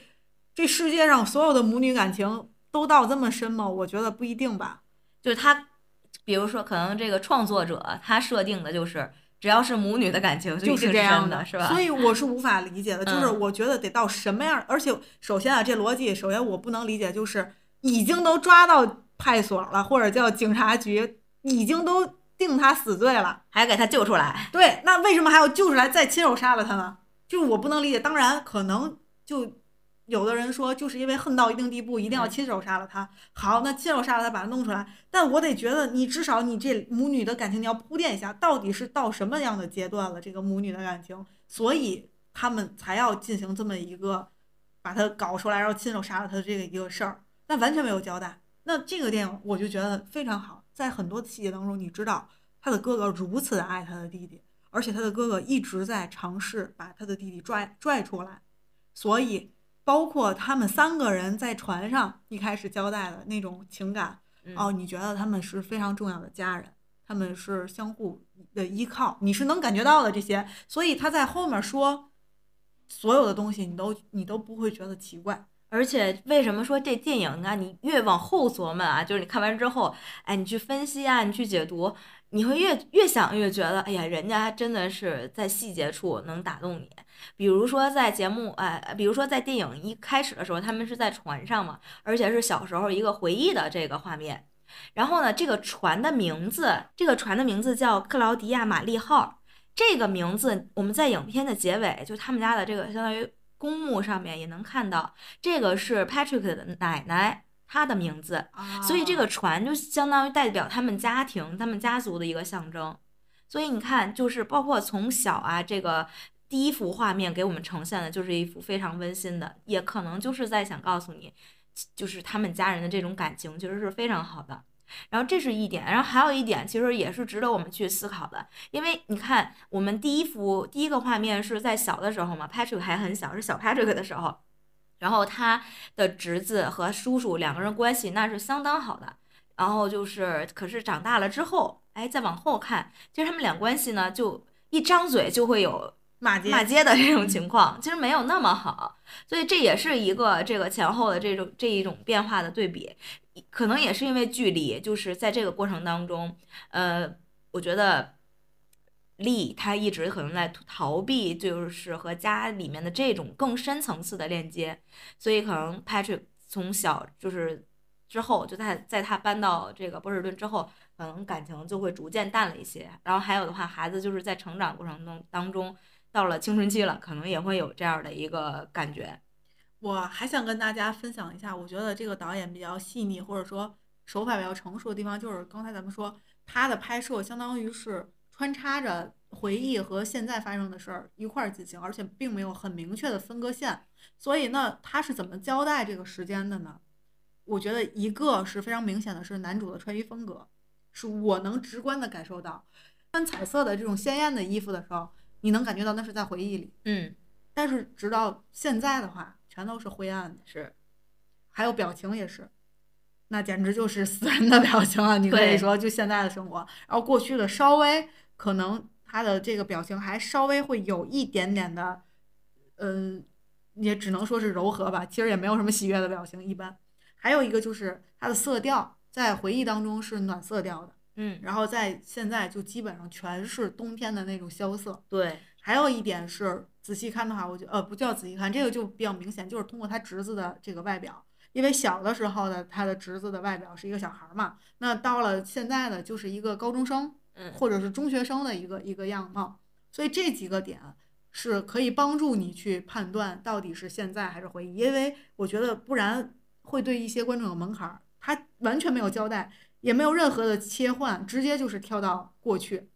这世界上所有的母女感情都到这么深吗？我觉得不一定吧。就是他，比如说可能这个创作者他设定的就是，只要是母女的感情就一定这样的，是吧？所以我是无法理解的，就是嗯我觉得得到什么样，而且首先啊，这逻辑首先我不能理解，就是已经都抓到派出所了，或者叫警察局，已经都定他死罪了，还给他救出来。对，那为什么还要救出来再亲手杀了他呢？就是我不能理解。当然，可能就有的人说，就是因为恨到一定地步，一定要亲手杀了他。好，那亲手杀了他，把他弄出来。但我得觉得，你至少你这母女的感情你要铺垫一下，到底是到什么样的阶段了？这个母女的感情，所以他们才要进行这么一个把他搞出来，然后亲手杀了他的这个一个事儿。那完全没有交代。那这个电影我就觉得非常好，在很多细节当中，你知道他的哥哥如此的爱他的弟弟。而且他的哥哥一直在尝试把他的弟弟拽拽出来，所以包括他们三个人在船上一开始交代的那种情感，哦，你觉得他们是非常重要的家人，他们是相互的依靠，你是能感觉到的这些，所以他在后面说所有的东西，你都你都不会觉得奇怪。而且为什么说这电影啊，你越往后琢磨啊，就是你看完之后，哎，你去分析啊，你去解读。你会越越想越觉得，哎呀，人家真的是在细节处能打动你。比如说在节目，哎，比如说在电影一开始的时候，他们是在船上嘛，而且是小时候一个回忆的这个画面。然后呢，这个船的名字，这个船的名字叫克劳迪亚玛丽号。这个名字我们在影片的结尾，就他们家的这个相当于公墓上面也能看到，这个是 Patrick 的奶奶。他的名字，所以这个船就相当于代表他们家庭、他们家族的一个象征。所以你看，就是包括从小啊，这个第一幅画面给我们呈现的就是一幅非常温馨的，也可能就是在想告诉你，就是他们家人的这种感情其实是非常好的。然后这是一点，然后还有一点其实也是值得我们去思考的，因为你看，我们第一幅第一个画面是在小的时候嘛，Patrick 还很小，是小 Patrick 的时候。然后他的侄子和叔叔两个人关系那是相当好的，然后就是，可是长大了之后，哎，再往后看，其实他们俩关系呢，就一张嘴就会有骂街骂街的这种情况，其实没有那么好，所以这也是一个这个前后的这种这一种变化的对比，可能也是因为距离，就是在这个过程当中，呃，我觉得。力他一直可能在逃避，就是和家里面的这种更深层次的链接，所以可能 Patrick 从小就是之后就在在他搬到这个波士顿之后，可能感情就会逐渐淡了一些。然后还有的话，孩子就是在成长过程中当中，到了青春期了，可能也会有这样的一个感觉。我还想跟大家分享一下，我觉得这个导演比较细腻，或者说手法比较成熟的地方，就是刚才咱们说他的拍摄相当于是。穿插着回忆和现在发生的事儿一块儿进行，而且并没有很明确的分割线。所以呢，他是怎么交代这个时间的呢？我觉得一个是非常明显的是男主的穿衣风格，是我能直观的感受到，穿彩色的这种鲜艳的衣服的时候，你能感觉到那是在回忆里。嗯。但是直到现在的话，全都是灰暗的。是。还有表情也是。那简直就是死人的表情啊！你可以说，就现在的生活，然后过去的稍微可能他的这个表情还稍微会有一点点的，嗯，也只能说是柔和吧。其实也没有什么喜悦的表情，一般。还有一个就是它的色调，在回忆当中是暖色调的，嗯，然后在现在就基本上全是冬天的那种萧瑟。对。还有一点是仔细看的话，我觉呃不叫仔细看，这个就比较明显，就是通过他侄子的这个外表。因为小的时候的他的侄子的外表是一个小孩嘛，那到了现在的就是一个高中生，嗯，或者是中学生的一个一个样貌，所以这几个点是可以帮助你去判断到底是现在还是回忆，因为我觉得不然会对一些观众有门槛儿，他完全没有交代，也没有任何的切换，直接就是跳到过去，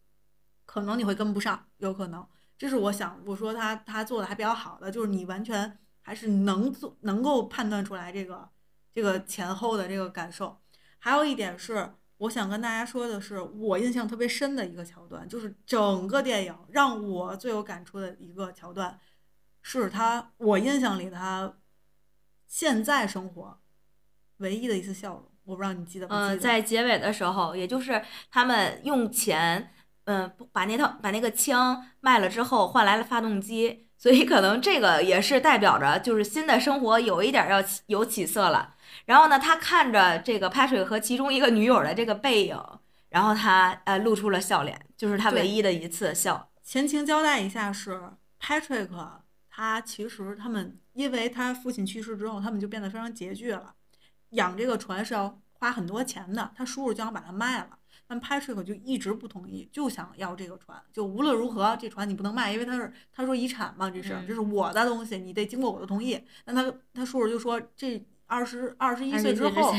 可能你会跟不上，有可能，这是我想我说他他做的还比较好的，就是你完全。还是能做能够判断出来这个这个前后的这个感受。还有一点是，我想跟大家说的是，我印象特别深的一个桥段，就是整个电影让我最有感触的一个桥段，是他我印象里他现在生活唯一的一次笑容。我不知道你记得不记得？嗯，在结尾的时候，也就是他们用钱，嗯，把那套把那个枪卖了之后，换来了发动机。所以可能这个也是代表着，就是新的生活有一点要有起色了。然后呢，他看着这个 Patrick 和其中一个女友的这个背影，然后他呃露出了笑脸，就是他唯一的一次笑。前情交代一下是 Patrick，他其实他们因为他父亲去世之后，他们就变得非常拮据了。养这个船是要花很多钱的，他叔叔就想把它卖了，但 Patrick 就一直不同意，就想要这个船，就无论如何这船你不能卖，因为他是他说遗产嘛，这是嗯这是我的东西，你得经过我的同意。那他他叔叔就说这二十二十一岁之之后，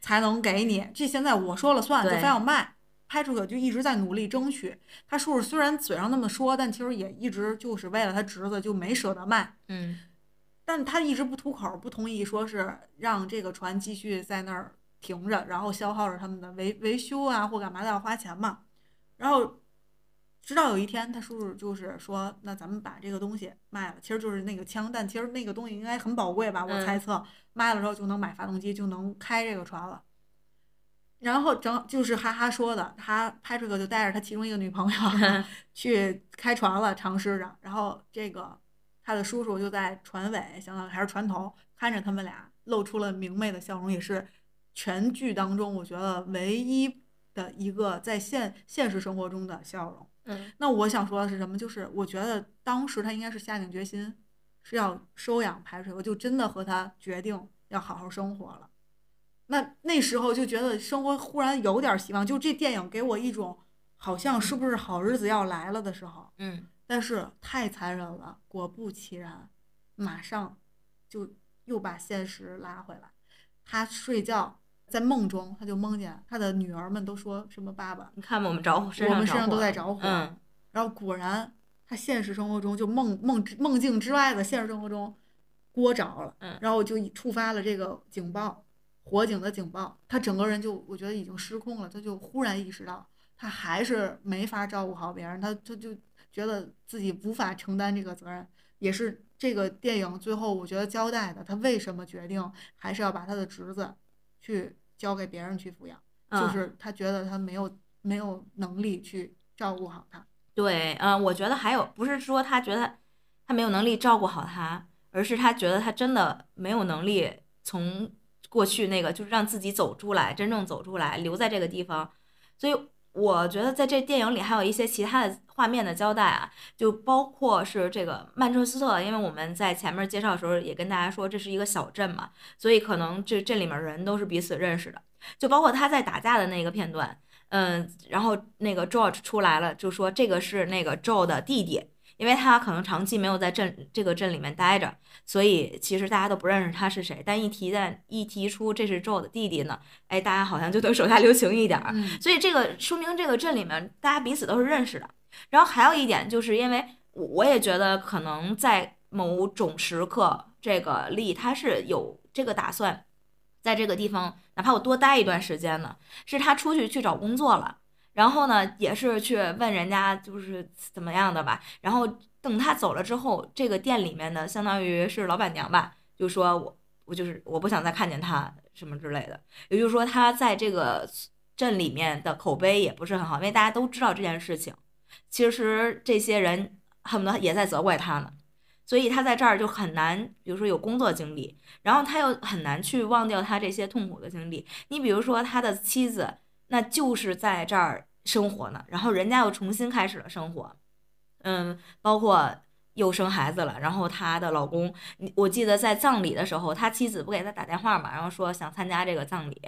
才能给你，这现在我说了算，就非要卖。Patrick 就一直在努力争取，他叔叔虽然嘴上那么说，但其实也一直就是为了他侄子就没舍得卖。嗯但他一直不吐口，不同意说是让这个船继续在那儿停着，然后消耗着他们的维维修啊或干嘛的要花钱嘛。然后直到有一天，他叔叔就是说，那咱们把这个东西卖了，其实就是那个枪，但其实那个东西应该很宝贵吧？我嗯猜测，卖了之后就能买发动机，就能开这个船了。然后正就是哈哈说的，他 Patrick 就带着他其中一个女朋友 去开船了，尝试着。然后这个他的叔叔就在船尾，相当于还是船头，看着他们俩露出了明媚的笑容，也是全剧当中我觉得唯一的一个在现现实生活中的笑容。嗯那我想说的是什么？就是我觉得当时他应该是下定决心，是要收养排水，我就真的和他决定要好好生活了。那那时候就觉得生活忽然有点希望，就这电影给我一种好像是不是好日子要来了的时候，嗯但是太残忍了，果不其然，马上就又把现实拉回来。他睡觉在梦中，他就梦见他的女儿们都说什么爸爸，你看吧，我们着火，身我们身上都在着火。嗯然后果然，他现实生活中就梦梦之梦境之外的现实生活中，锅着了，嗯然后就触发了这个警报，火警的警报。他整个人就我觉得已经失控了，他就忽然意识到，他还是没法照顾好别人，他他就觉得自己无法承担这个责任，也是这个电影最后我觉得交代的，他为什么决定还是要把他的侄子去交给别人去抚养，就嗯是他觉得他没有没有能力去照顾好他。对，嗯，我觉得还有不是说他觉得他没有能力照顾好他，而是他觉得他真的没有能力从过去那个就是让自己走出来，真正走出来，留在这个地方。所以我觉得在这电影里还有一些其他的画面的交代啊，就包括是这个曼彻斯特，因为我们在前面介绍的时候也跟大家说这是一个小镇嘛，所以可能这这里面人都是彼此认识的，就包括他在打架的那个片段。嗯，然后那个 George 出来了，就说这个是那个 Joe 的弟弟，因为他可能长期没有在镇这个镇里面待着，所以其实大家都不认识他是谁。但一提在一提出这是 Joe 的弟弟呢，哎，大家好像就都手下留情一点儿。嗯所以这个说明这个镇里面大家彼此都是认识的。然后还有一点，就是因为我我也觉得可能在某种时刻，这个利他是有这个打算，在这个地方哪怕我多待一段时间呢，是他出去去找工作了。然后呢，也是去问人家就是怎么样的吧。然后等他走了之后，这个店里面的相当于是老板娘吧，就说我我就是我不想再看见他什么之类的。也就是说，他在这个镇里面的口碑也不是很好，因为大家都知道这件事情。其实这些人恨不得也在责怪他呢，所以他在这儿就很难，比如说有工作经历，然后他又很难去忘掉他这些痛苦的经历。你比如说他的妻子，那就是在这儿生活呢，然后人家又重新开始了生活，嗯，包括。又生孩子了，然后她的老公，我记得在葬礼的时候，他妻子不给他打电话嘛，然后说想参加这个葬礼，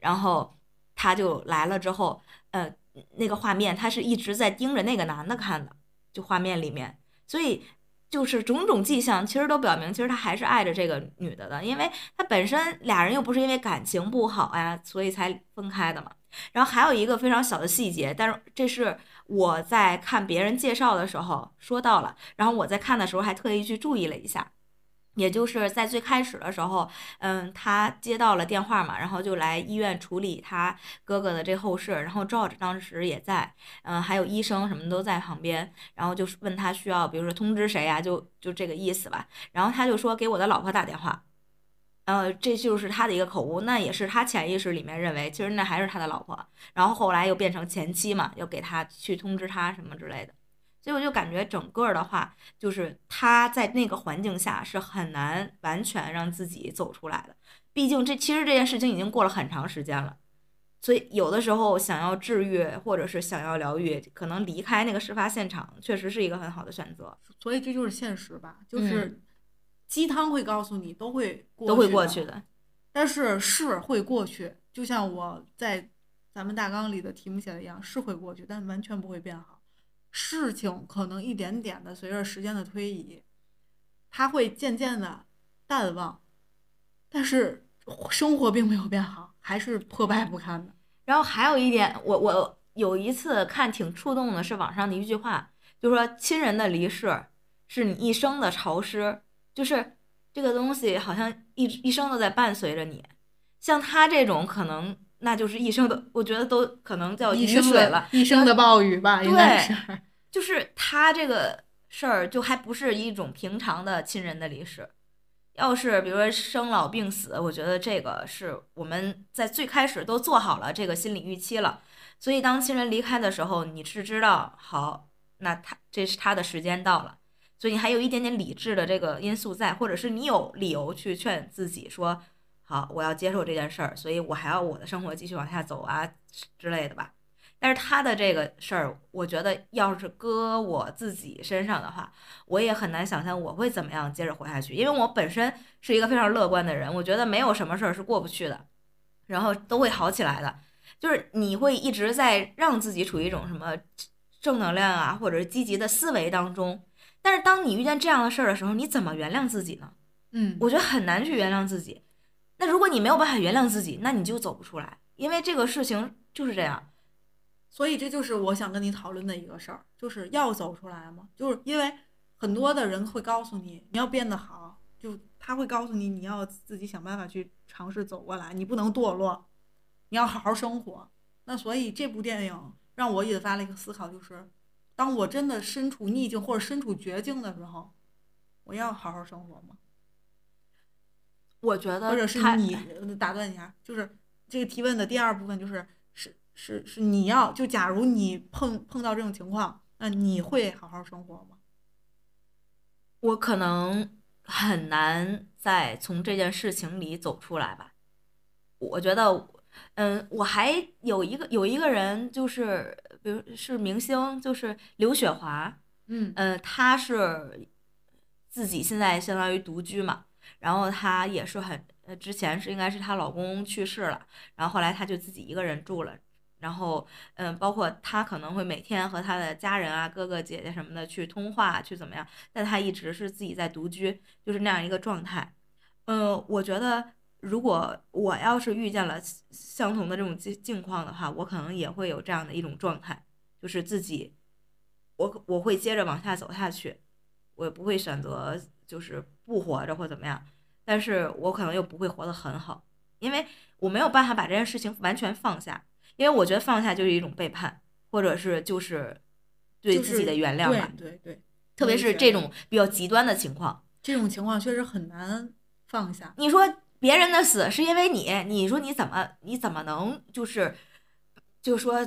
然后他就来了之后，呃，那个画面他是一直在盯着那个男的看的，就画面里面，所以就是种种迹象其实都表明，其实他还是爱着这个女的的，因为他本身俩人又不是因为感情不好呀，所以才分开的嘛。然后还有一个非常小的细节，但是这是我在看别人介绍的时候说到了，然后我在看的时候还特意去注意了一下。也就是在最开始的时候，嗯，他接到了电话嘛，然后就来医院处理他哥哥的这后事，然后 George 当时也在，嗯，还有医生什么都在旁边，然后就是问他需要，比如说通知谁呀、就就这个意思吧。然后他就说给我的老婆打电话，呃，这就是他的一个口误，那也是他潜意识里面认为，其实那还是他的老婆，然后后来又变成前妻嘛，又给他去通知他什么之类的。所以我就感觉整个的话，就是他在那个环境下是很难完全让自己走出来的。毕竟这其实这件事情已经过了很长时间了，所以有的时候想要治愈或者是想要疗愈，可能离开那个事发现场，确实是一个很好的选择，所以这就是现实吧，就是鸡汤会告诉你都会都会过去的。但是是会过去，就像我在咱们大纲里的题目写的一样，是会过去，但完全不会变好。事情可能一点点的随着时间的推移，它会渐渐的淡忘，但是生活并没有变好，还是破败不堪的。然后还有一点，我我有一次看挺触动的，是网上的一句话，就说亲人的离世是你一生的潮湿，就是这个东西好像一一生都在伴随着你。像他这种可能，那就是一生的，我觉得都可能叫雨一生的水了，一生的暴雨吧，应该是。就是他这个事儿，就还不是一种平常的亲人的离世。要是比如说生老病死，我觉得这个是我们在最开始都做好了这个心理预期了。所以当亲人离开的时候，你是知道，好，那他这是他的时间到了，所以你还有一点点理智的这个因素在，或者是你有理由去劝自己说，好，我要接受这件事儿，所以我还要我的生活继续往下走啊之类的吧。但是他的这个事儿，我觉得要是搁我自己身上的话，我也很难想象我会怎么样接着活下去。因为我本身是一个非常乐观的人，我觉得没有什么事儿是过不去的，然后都会好起来的。就是你会一直在让自己处于一种什么正能量啊，或者是积极的思维当中。但是当你遇见这样的事儿的时候，你怎么原谅自己呢？嗯，我觉得很难去原谅自己。那如果你没有办法原谅自己，那你就走不出来，因为这个事情就是这样。所以这就是我想跟你讨论的一个事儿，就是要走出来嘛。就是因为很多的人会告诉你，你要变得好，就他会告诉你，你要自己想办法去尝试走过来，你不能堕落，你要好好生活。那所以这部电影让我引发了一个思考，就是当我真的身处逆境或者身处绝境的时候，我要好好生活吗？我觉得，或者是你打断一下，就是这个提问的第二部分就是是是是你要就假如你碰碰到这种情况，那你会好好生活吗？我可能很难再从这件事情里走出来吧。我觉得，嗯，我还有一个有一个人，就是比如是明星，就是刘雪华，嗯嗯，她是自己现在相当于独居嘛，然后她也是很，呃，之前是应该是她老公去世了，然后后来她就自己一个人住了。然后，嗯，包括她可能会每天和她的家人啊、哥哥姐姐什么的去通话，去怎么样？但她一直是自己在独居，就是那样一个状态。嗯，我觉得如果我要是遇见了相同的这种境境况的话，我可能也会有这样的一种状态，就是自己，我我会接着往下走下去，我也不会选择就是不活着或怎么样，但是我可能又不会活得很好，因为我没有办法把这件事情完全放下。因为我觉得放下就是一种背叛，或者是就是对自己的原谅吧。对对对，特别是这种比较极端的情况，这种情况确实很难放下。你说别人的死是因为你，你说你怎么你怎么能就是就说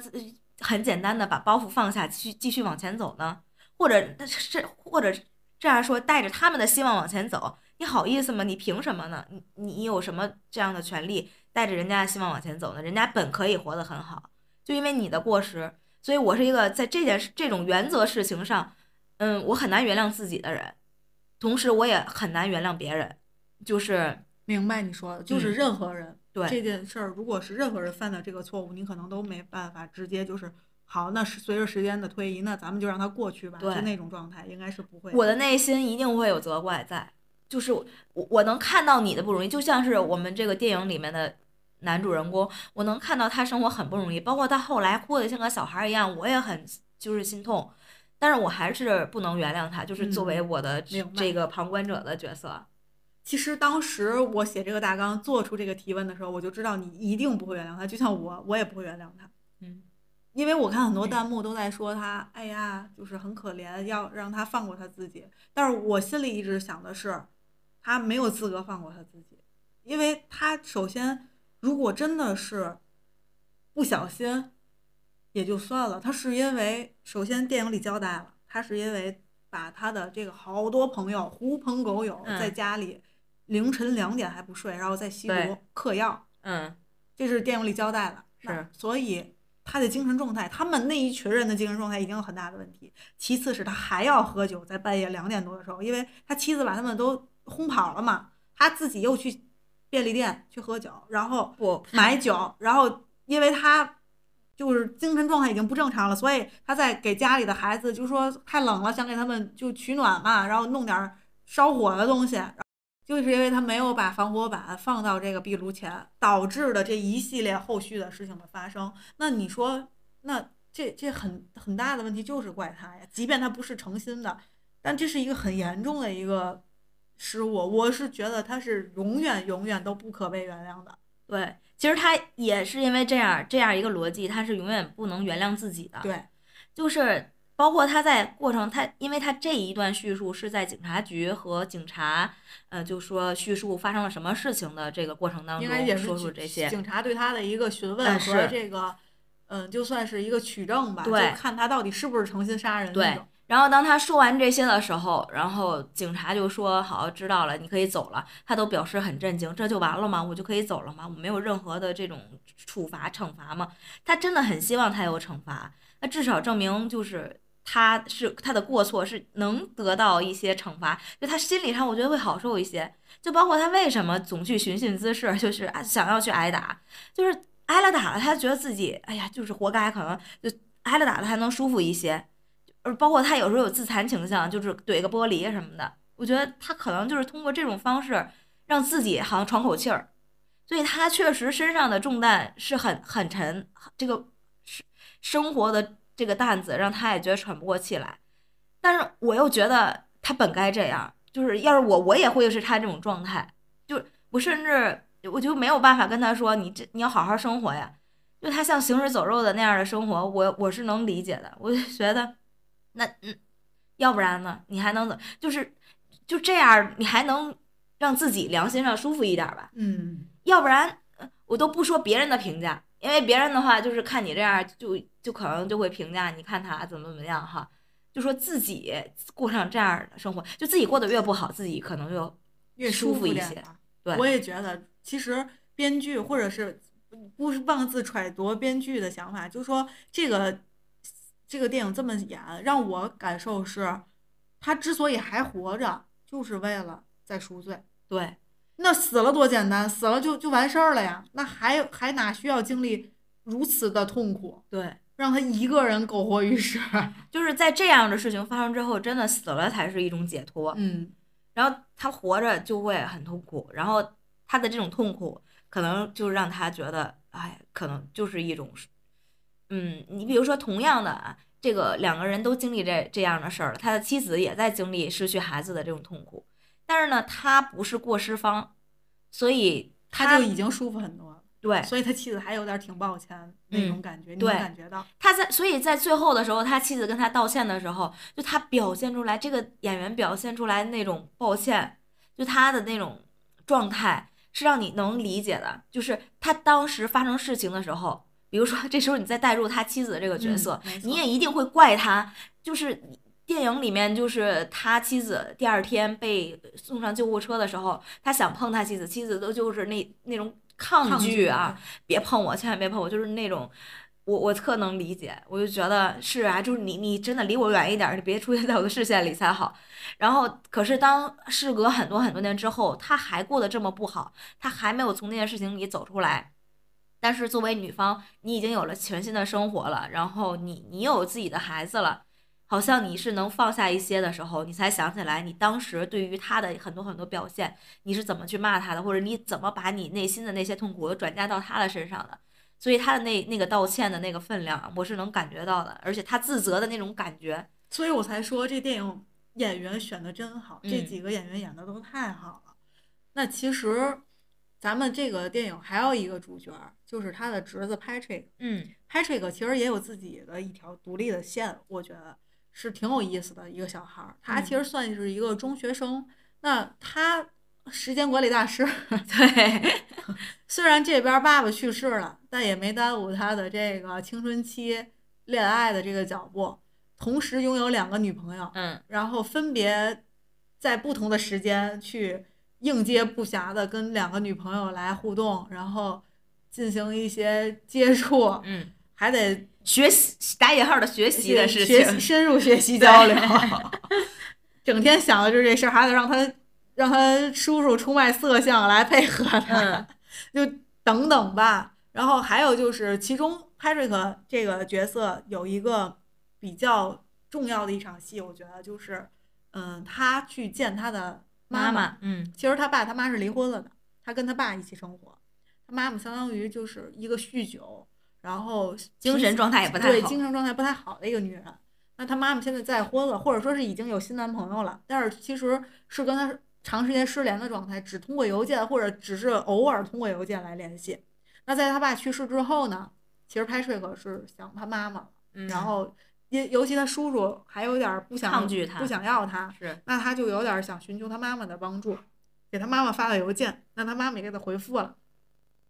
很简单的把包袱放下，继续继续往前走呢？或者是或者这样说，带着他们的希望往前走，你好意思吗？你凭什么呢？你你有什么这样的权利？带着人家的希望往前走呢，人家本可以活得很好，就因为你的过失，所以我是一个在这件事这种原则事情上，嗯，我很难原谅自己的人，同时我也很难原谅别人，就是明白你说的，就是任何人、嗯、对这件事儿，如果是任何人犯的这个错误，你可能都没办法直接就是好，那是随着时间的推移，那咱们就让它过去吧，对就那种状态应该是不会。我的内心一定会有责怪在，就是我我能看到你的不容易，就像是我们这个电影里面的。男主人公，我能看到他生活很不容易，包括他后来哭得像个小孩一样，我也很就是心痛，但是我还是不能原谅他，就是作为我的这个旁观者的角色。嗯、其实当时我写这个大纲、做出这个提问的时候，我就知道你一定不会原谅他，就像我，我也不会原谅他。嗯，因为我看很多弹幕都在说他，哎呀，就是很可怜，要让他放过他自己。但是我心里一直想的是，他没有资格放过他自己，因为他首先。如果真的是不小心，也就算了。他是因为首先电影里交代了，他是因为把他的这个好多朋友狐朋狗友在家里凌晨两点还不睡，然后再吸毒嗑药。嗯，这是电影里交代的。是，所以他的精神状态，他们那一群人的精神状态已经有很大的问题。其次是他还要喝酒，在半夜两点多的时候，因为他妻子把他们都轰跑了嘛，他自己又去。便利店去喝酒，然后不买酒，然后因为他就是精神状态已经不正常了，所以他在给家里的孩子就说太冷了，想给他们就取暖嘛，然后弄点烧火的东西，就是因为他没有把防火板放到这个壁炉前，导致的这一系列后续的事情的发生。那你说，那这这很很大的问题就是怪他呀，即便他不是诚心的，但这是一个很严重的一个失误，我是觉得他是永远永远都不可被原谅的。对，其实他也是因为这样这样一个逻辑，他是永远不能原谅自己的。对，就是包括他在过程，他因为他这一段叙述是在警察局和警察，呃，就说叙述发生了什么事情的这个过程当应该也中，说出这些。警察对他的一个询问嗯和这个，嗯，就算是一个取证吧，对就看他到底是不是诚心杀人对。然后当他说完这些的时候，然后警察就说：“好，知道了，你可以走了。”他都表示很震惊，这就完了吗？我就可以走了吗？我没有任何的这种处罚惩罚吗？他真的很希望他有惩罚，那至少证明就是他是他的过错是能得到一些惩罚，就他心理上我觉得会好受一些。就包括他为什么总去寻衅滋事，就是啊想要去挨打，就是挨了打了，他觉得自己哎呀就是活该，可能就挨了打了还能舒服一些。呃，包括他有时候有自残倾向，就是怼个玻璃什么的。我觉得他可能就是通过这种方式让自己好像喘口气儿，所以他确实身上的重担是很很沉，这个生生活的这个担子让他也觉得喘不过气来。但是我又觉得他本该这样，就是要是我，我也会是他这种状态，就我甚至我就没有办法跟他说你这你要好好生活呀。就他像行尸走肉的那样的生活，我我是能理解的。我就觉得。那嗯，要不然呢？你还能怎？就是就这样，你还能让自己良心上舒服一点吧？嗯，要不然，呃我都不说别人的评价，因为别人的话就是看你这样，就就可能就会评价你看他怎么怎么样哈。就说自己过上这样的生活，就自己过得越不好，自己可能就越舒服一些。对我也觉得，其实编剧或者是不是妄自揣度编剧的想法，就说这个这个电影这么演，让我感受是，他之所以还活着，就是为了在赎罪。对那死了多简单，死了就就完事儿了呀，那还还哪需要经历如此的痛苦，对，让他一个人苟活于世？就是在这样的事情发生之后，真的死了才是一种解脱。嗯，然后他活着就会很痛苦，然后他的这种痛苦可能就让他觉得，哎，可能就是一种，嗯，你比如说同样的啊，这个两个人都经历这这样的事儿了，他的妻子也在经历失去孩子的这种痛苦，但是呢，他不是过失方，所以他就已经舒服很多了。对所以他妻子还有点挺抱歉那种感觉，你能对感觉到？他在，所以在最后的时候，他妻子跟他道歉的时候，就他表现出来，这个演员表现出来那种抱歉，就他的那种状态是让你能理解的。就是他当时发生事情的时候，比如说 这时候你再带入他妻子的这个角色，嗯你也一定会怪他。就是电影里面，就是他妻子第二天被送上救护车的时候，他想碰他妻子，妻子都就是那那种抗抗拒啊，，别碰我，千万别碰我，就是那种，我我特能理解，我就觉得是啊，就是你你真的离我远一点别出现在我的视线里才好。然后，可是当事隔很多很多年之后，他还过得这么不好，他还没有从那件事情里走出来。但是作为女方，你已经有了全新的生活了，然后你你有自己的孩子了，好像你是能放下一些的时候，你才想起来你当时对于他的很多很多表现，你是怎么去骂他的，或者你怎么把你内心的那些痛苦又转嫁到他的身上的。所以他的那那个道歉的那个分量，我是能感觉到的，而且他自责的那种感觉，所以我才说这电影演员选的真好，这嗯几个演员演的都太好了。那其实咱们这个电影还有一个主角，就是他的侄子 Patrick。嗯 Patrick 其实也有自己的一条独立的线，我觉得是挺有意思的一个小孩儿。他其实算是一个中学生，那他时间管理大师。对，虽然这边爸爸去世了，但也没耽误他的这个青春期恋爱的这个脚步。同时拥有两个女朋友，嗯然后分别在不同的时间去应接不暇的跟两个女朋友来互动，然后进行一些接触，嗯，还得学习打引号的学习的事情，学习深入学习 交流，整天想的就是这事儿，还得让他让他叔叔出卖色相来配合他，嗯。就等等吧。然后还有就是，其中 Patrick 这个角色有一个比较重要的一场戏，我觉得就是，嗯，他去见他的妈。妈妈，嗯。其实他爸他妈是离婚了的，他跟他爸一起生活，他妈妈相当于就是一个酗酒，然后精神状态也不太好对精神状态不太好的一个女人。那她妈妈现在再婚了，或者说是已经有新男朋友了，但是其实是跟她长时间失联的状态，只通过邮件或者只是偶尔通过邮件来联系。那在他爸去世之后呢，其实 Patrick 是想他妈妈然后尤尤其他叔叔还有点不想抗拒他不想要他，是那他就有点想寻求他妈妈的帮助，给他妈妈发了邮件，那他妈妈也给他回复了，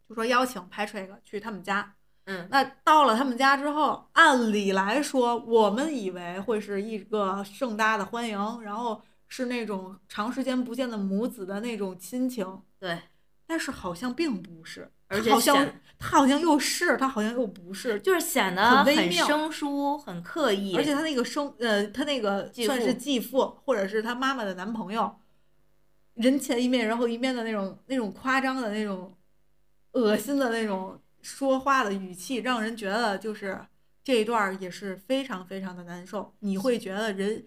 就说邀请 Patrick 去他们家。嗯。那到了他们家之后，按理来说，我们以为会是一个盛大的欢迎，然后是那种长时间不见的母子的那种亲情，对，但是好像并不是，而且他好像他好像又是，他好像又不是，就是显得很很微妙生疏，很刻意，而且他那个生呃，他那个算是父继父，或者是他妈妈的男朋友，人前一面，人后一面的那种那种夸张的那种恶心的那种说话的语气，让人觉得就是这一段也是非常非常的难受。你会觉得人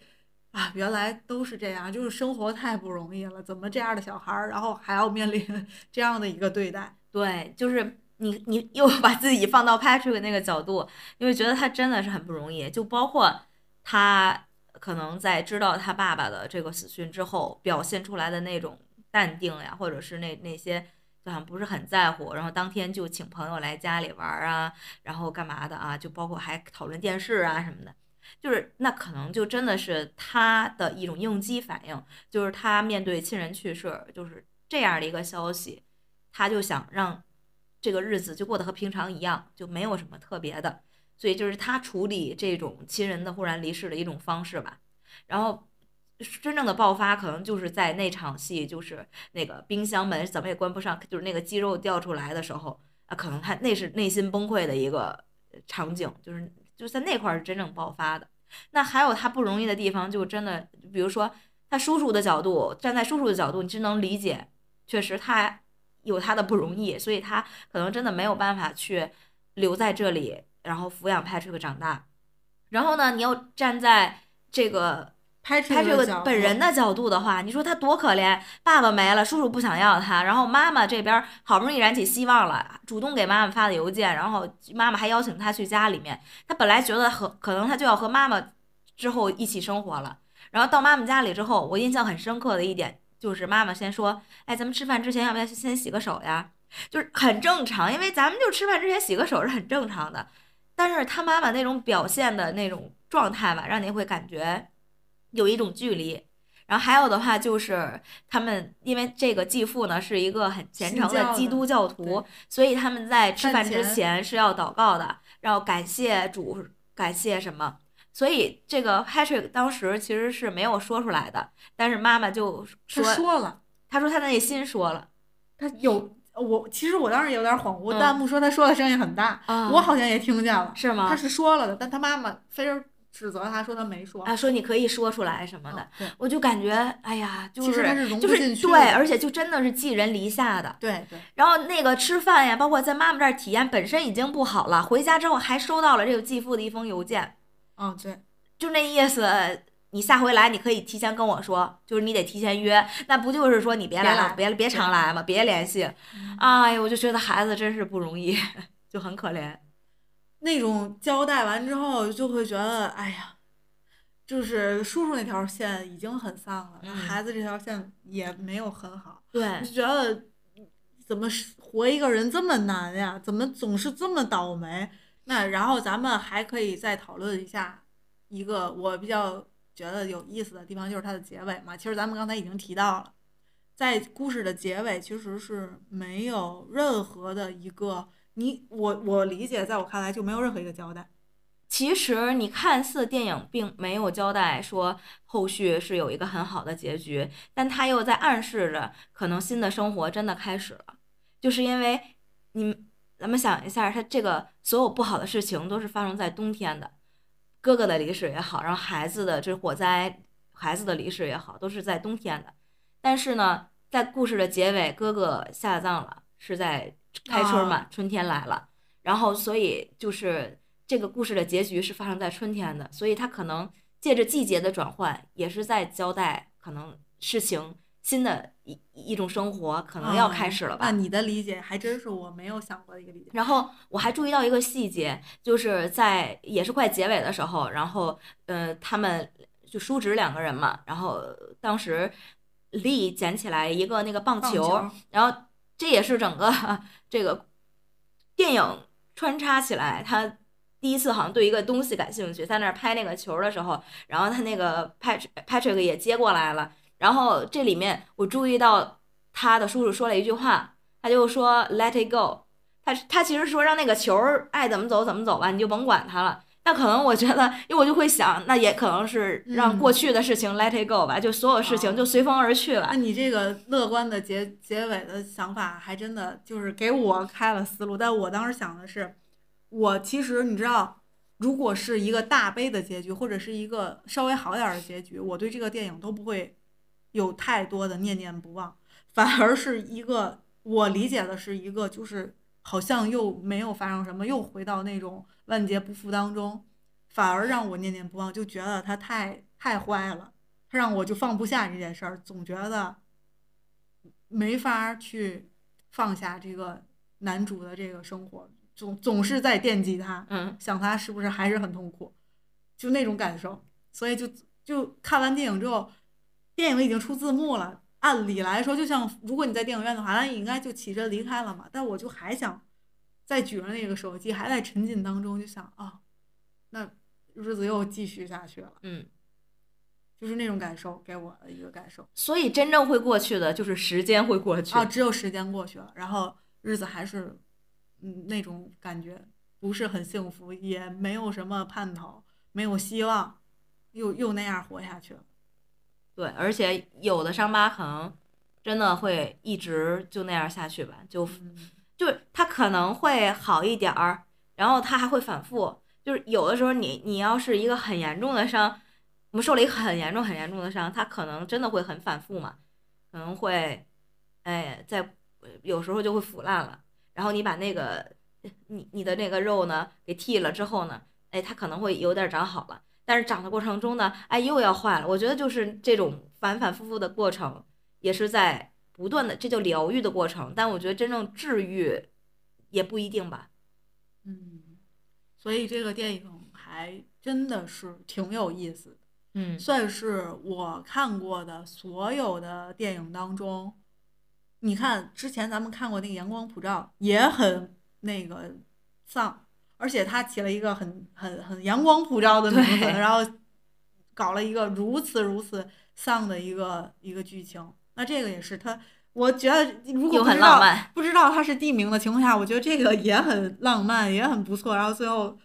啊，原来都是这样，就是生活太不容易了，怎么这样的小孩儿，然后还要面临 这样的一个对待？对，就是你你又把自己放到 Patrick 那个角度，你会觉得他真的是很不容易。就包括他可能在知道他爸爸的这个死讯之后，表现出来的那种淡定呀，或者是那那些不是很在乎，然后当天就请朋友来家里玩啊，然后干嘛的啊，就包括还讨论电视啊什么的。就是那可能就真的是他的一种应激反应，就是他面对亲人去世，就是这样的一个消息，他就想让这个日子就过得和平常一样，就没有什么特别的，所以就是他处理这种亲人的忽然离世的一种方式吧。然后真正的爆发可能就是在那场戏，就是那个冰箱门怎么也关不上，就是那个肌肉掉出来的时候啊，可能他那是内心崩溃的一个场景，就是就在那块儿是真正爆发的。那还有他不容易的地方，就真的比如说他叔叔的角度，站在叔叔的角度，你是能理解，确实他有他的不容易，所以他可能真的没有办法去留在这里，然后抚养 Patrick 长大。然后呢，你要站在这个拍出 Patrick 本人的角度的话，你说他多可怜，爸爸没了，叔叔不想要他，然后妈妈这边好不容易燃起希望了，主动给妈妈发的邮件，然后妈妈还邀请他去家里面，他本来觉得和可能他就要和妈妈之后一起生活了，然后到妈妈家里之后，我印象很深刻的一点就是妈妈先说，哎，咱们吃饭之前要不要先洗个手呀？就是很正常，因为咱们就吃饭之前洗个手是很正常的，但是他妈妈那种表现的那种状态吧，让你会感觉有一种距离。然后还有的话就是他们，因为这个继父呢是一个很虔诚的基督教徒对，所以他们在吃饭饭之前前是要祷告的，然后感谢主，感谢什么。所以这个 Patrick 当时其实是没有说出来的，但是妈妈就他说，说了，他说他内心说了他有我其实我当时有点恍惚，嗯弹幕说他说的声音很大，啊我好像也听见了，是吗？他是说了的，但他妈妈非是指责他说他没说。啊，说你可以说出来什么的，我就感觉哎呀，就是融就是对，而且就真的是寄人篱下的。对对，然后那个吃饭呀，包括在妈妈这儿体验本身已经不好了，回家之后还收到了这个继父的一封邮件，嗯对，就那意思。你下回来，你可以提前跟我说，就是你得提前约，那不就是说你别来了，别别别常来嘛，别联系。嗯哎呀，我就觉得孩子真是不容易，就很可怜。那种交代完之后，就会觉得哎呀，就是叔叔那条线已经很丧了，嗯孩子这条线也没有很好，对就觉得怎么活一个人这么难呀？怎么总是这么倒霉？那然后咱们还可以再讨论一下一个我比较觉得有意思的地方，就是它的结尾嘛。其实咱们刚才已经提到了，在故事的结尾其实是没有任何的一个你我我理解，在我看来就没有任何一个交代。其实你看似电影并没有交代说后续是有一个很好的结局，但他又在暗示着可能新的生活真的开始了，就是因为你咱们想一下，他这个所有不好的事情都是发生在冬天的，哥哥的离世也好，然后孩子的这火灾，孩子的离世也好，都是在冬天的。但是呢，在故事的结尾，哥哥下葬了，是在开春嘛，春天来了，然后所以就是这个故事的结局是发生在春天的，所以他可能借着季节的转换，也是在交代可能事情新的一一种生活可能要开始了吧。那你的理解还真是我没有想过的一个理解。然后我还注意到一个细节，就是在也是快结尾的时候，然后呃，他们就叔侄两个人嘛，然后当时丽捡起来一个那个棒球，棒球然后这也是整个这个电影穿插起来，他第一次好像对一个东西感兴趣，在那儿拍那个球的时候，然后他那个 Pat Patrick 也接过来了，然后这里面我注意到他的叔叔说了一句话，他就说 Let it go。他他其实说让那个球爱怎么走怎么走吧，你就甭管它了。那可能我觉得，因为我就会想，那也可能是让过去的事情 let it go 吧，就所有事情就随风而去了那。你这个乐观的结结尾的想法，还真的就是给我开了思路。但我当时想的是，我其实你知道，如果是一个大悲的结局，或者是一个稍微好点儿的结局，我对这个电影都不会有太多的念念不忘，反而是一个我理解的是一个就是好像又没有发生什么，又回到那种万劫不复当中，反而让我念念不忘，就觉得他太太坏了。他让我就放不下这件事儿，总觉得没法去放下这个男主的这个生活，总总是在惦记他，嗯，想他是不是还是很痛苦，就那种感受。所以就就看完电影之后，电影已经出字幕了。按理来说，就像如果你在电影院的话，那你应该就起身离开了嘛。但我就还想再举着那个手机，还在沉浸当中，就想啊、那日子又继续下去了。嗯，就是那种感受，给我的一个感受所以真正会过去的就是时间会过去。啊，只有时间过去了，然后日子还是嗯那种感觉不是很幸福，也没有什么盼头，没有希望，又又那样活下去了。对，而且有的伤疤可能真的会一直就那样下去吧，就嗯就是它可能会好一点儿，然后它还会反复。就是有的时候你你要是一个很严重的伤，我们受了一个很严重很严重的伤，它可能真的会很反复嘛，可能会，哎，在有时候就会腐烂了。然后你把那个你你的那个肉呢给剃了之后呢，哎，它可能会有点长好了，但是长的过程中呢，哎，又要坏了。我觉得就是这种反反复复的过程，也是在不断的，这叫疗愈的过程。但我觉得真正治愈也不一定吧。嗯，所以这个电影还真的是挺有意思的。嗯算是我看过的所有的电影当中，你看之前咱们看过那个《阳光普照》，也很那个丧，而且他起了一个很很很阳光普照的名字，然后搞了一个如此如此丧的一个一个剧情。那这个也是他，我觉得如果很不知道。不知道他是地名的情况下，我觉得这个也很浪漫，也很不错。然后最后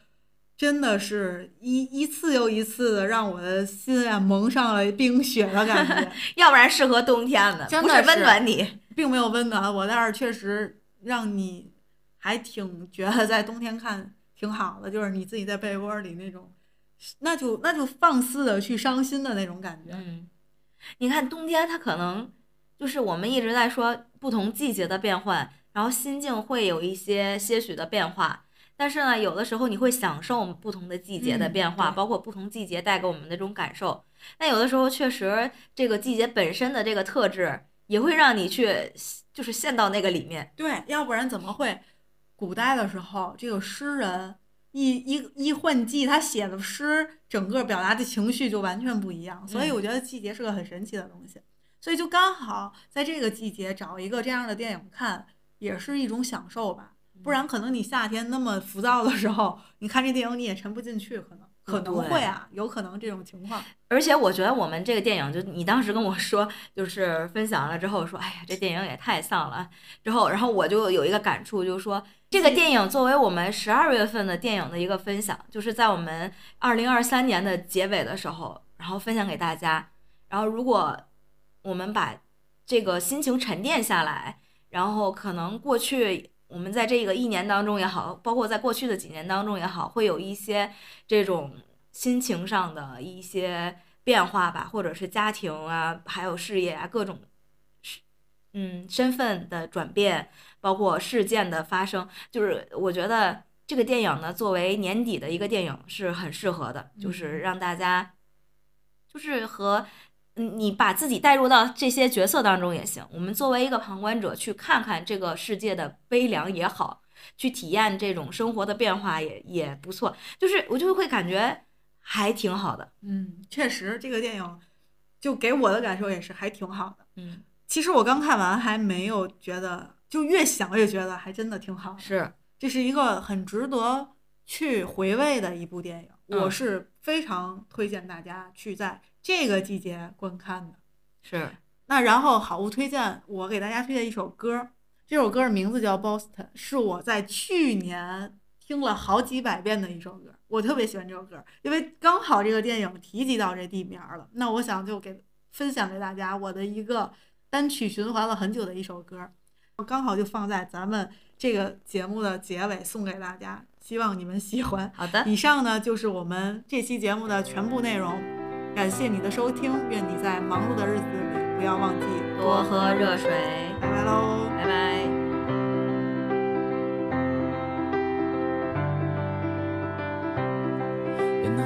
真的是一一次又一次的让我的心啊蒙上了冰雪的感觉，要不然适合冬天的，不是温真的是暖你。并没有温暖我，但是确实让你还挺觉得在冬天看挺好的，就是你自己在被窝里那种，那就那就放肆的去伤心的那种感觉。嗯，你看冬天它可能就是我们一直在说不同季节的变换，然后心境会有一些些许的变化。但是呢，有的时候你会享受不同的季节的嗯变化，对包括不同季节带给我们的这种感受。但有的时候确实，这个季节本身的这个特质也会让你去，就是陷到那个里面。对，要不然怎么会？古代的时候，这个诗人一一一换季，他写的诗，整个表达的情绪就完全不一样。所以嗯我觉得季节是个很神奇的东西。所以就刚好在这个季节找一个这样的电影看，也是一种享受吧。不然可能你夏天那么浮躁的时候，你看这电影你也沉不进去，可能可能会啊，有可能这种情况。而且我觉得我们这个电影，就你当时跟我说，就是分享了之后说，哎呀，这电影也太丧了。之后，然后我就有一个感触，就是说，这个电影作为我们十二月份的电影的一个分享，就是在我们二零二三年的结尾的时候，然后分享给大家。然后，如果我们把这个心情沉淀下来，然后可能过去我们在这个一年当中也好，包括在过去的几年当中也好，会有一些这种心情上的一些变化吧，或者是家庭啊，还有事业啊，各种嗯身份的转变，包括事件的发生，就是我觉得这个电影呢，作为年底的一个电影是很适合的，就是让大家就是和。嗯，你把自己带入到这些角色当中也行。我们作为一个旁观者去看看这个世界的悲凉也好，去体验这种生活的变化也也不错。就是我就会感觉还挺好的。嗯，确实这个电影就给我的感受也是还挺好的。嗯，其实我刚看完还没有觉得，就越想越觉得还真的挺好。是，这是一个很值得去回味的一部电影。我嗯是非常推荐大家去在这个季节观看的。是，那然后好物推荐，我给大家推荐一首歌，这首歌的名字叫《Boston》，是我在去年听了好几百遍的一首歌。我特别喜欢这首歌，因为刚好这个电影提及到这地名了，那我想就给分享给大家我的一个单曲循环了很久的一首歌，刚好就放在咱们这个节目的结尾送给大家，希望你们喜欢。好的，以上呢就是我们这期节目的全部内容，感谢你的收听，愿你在忙碌的日子里不要忘记多喝热水，拜拜喽。拜拜。in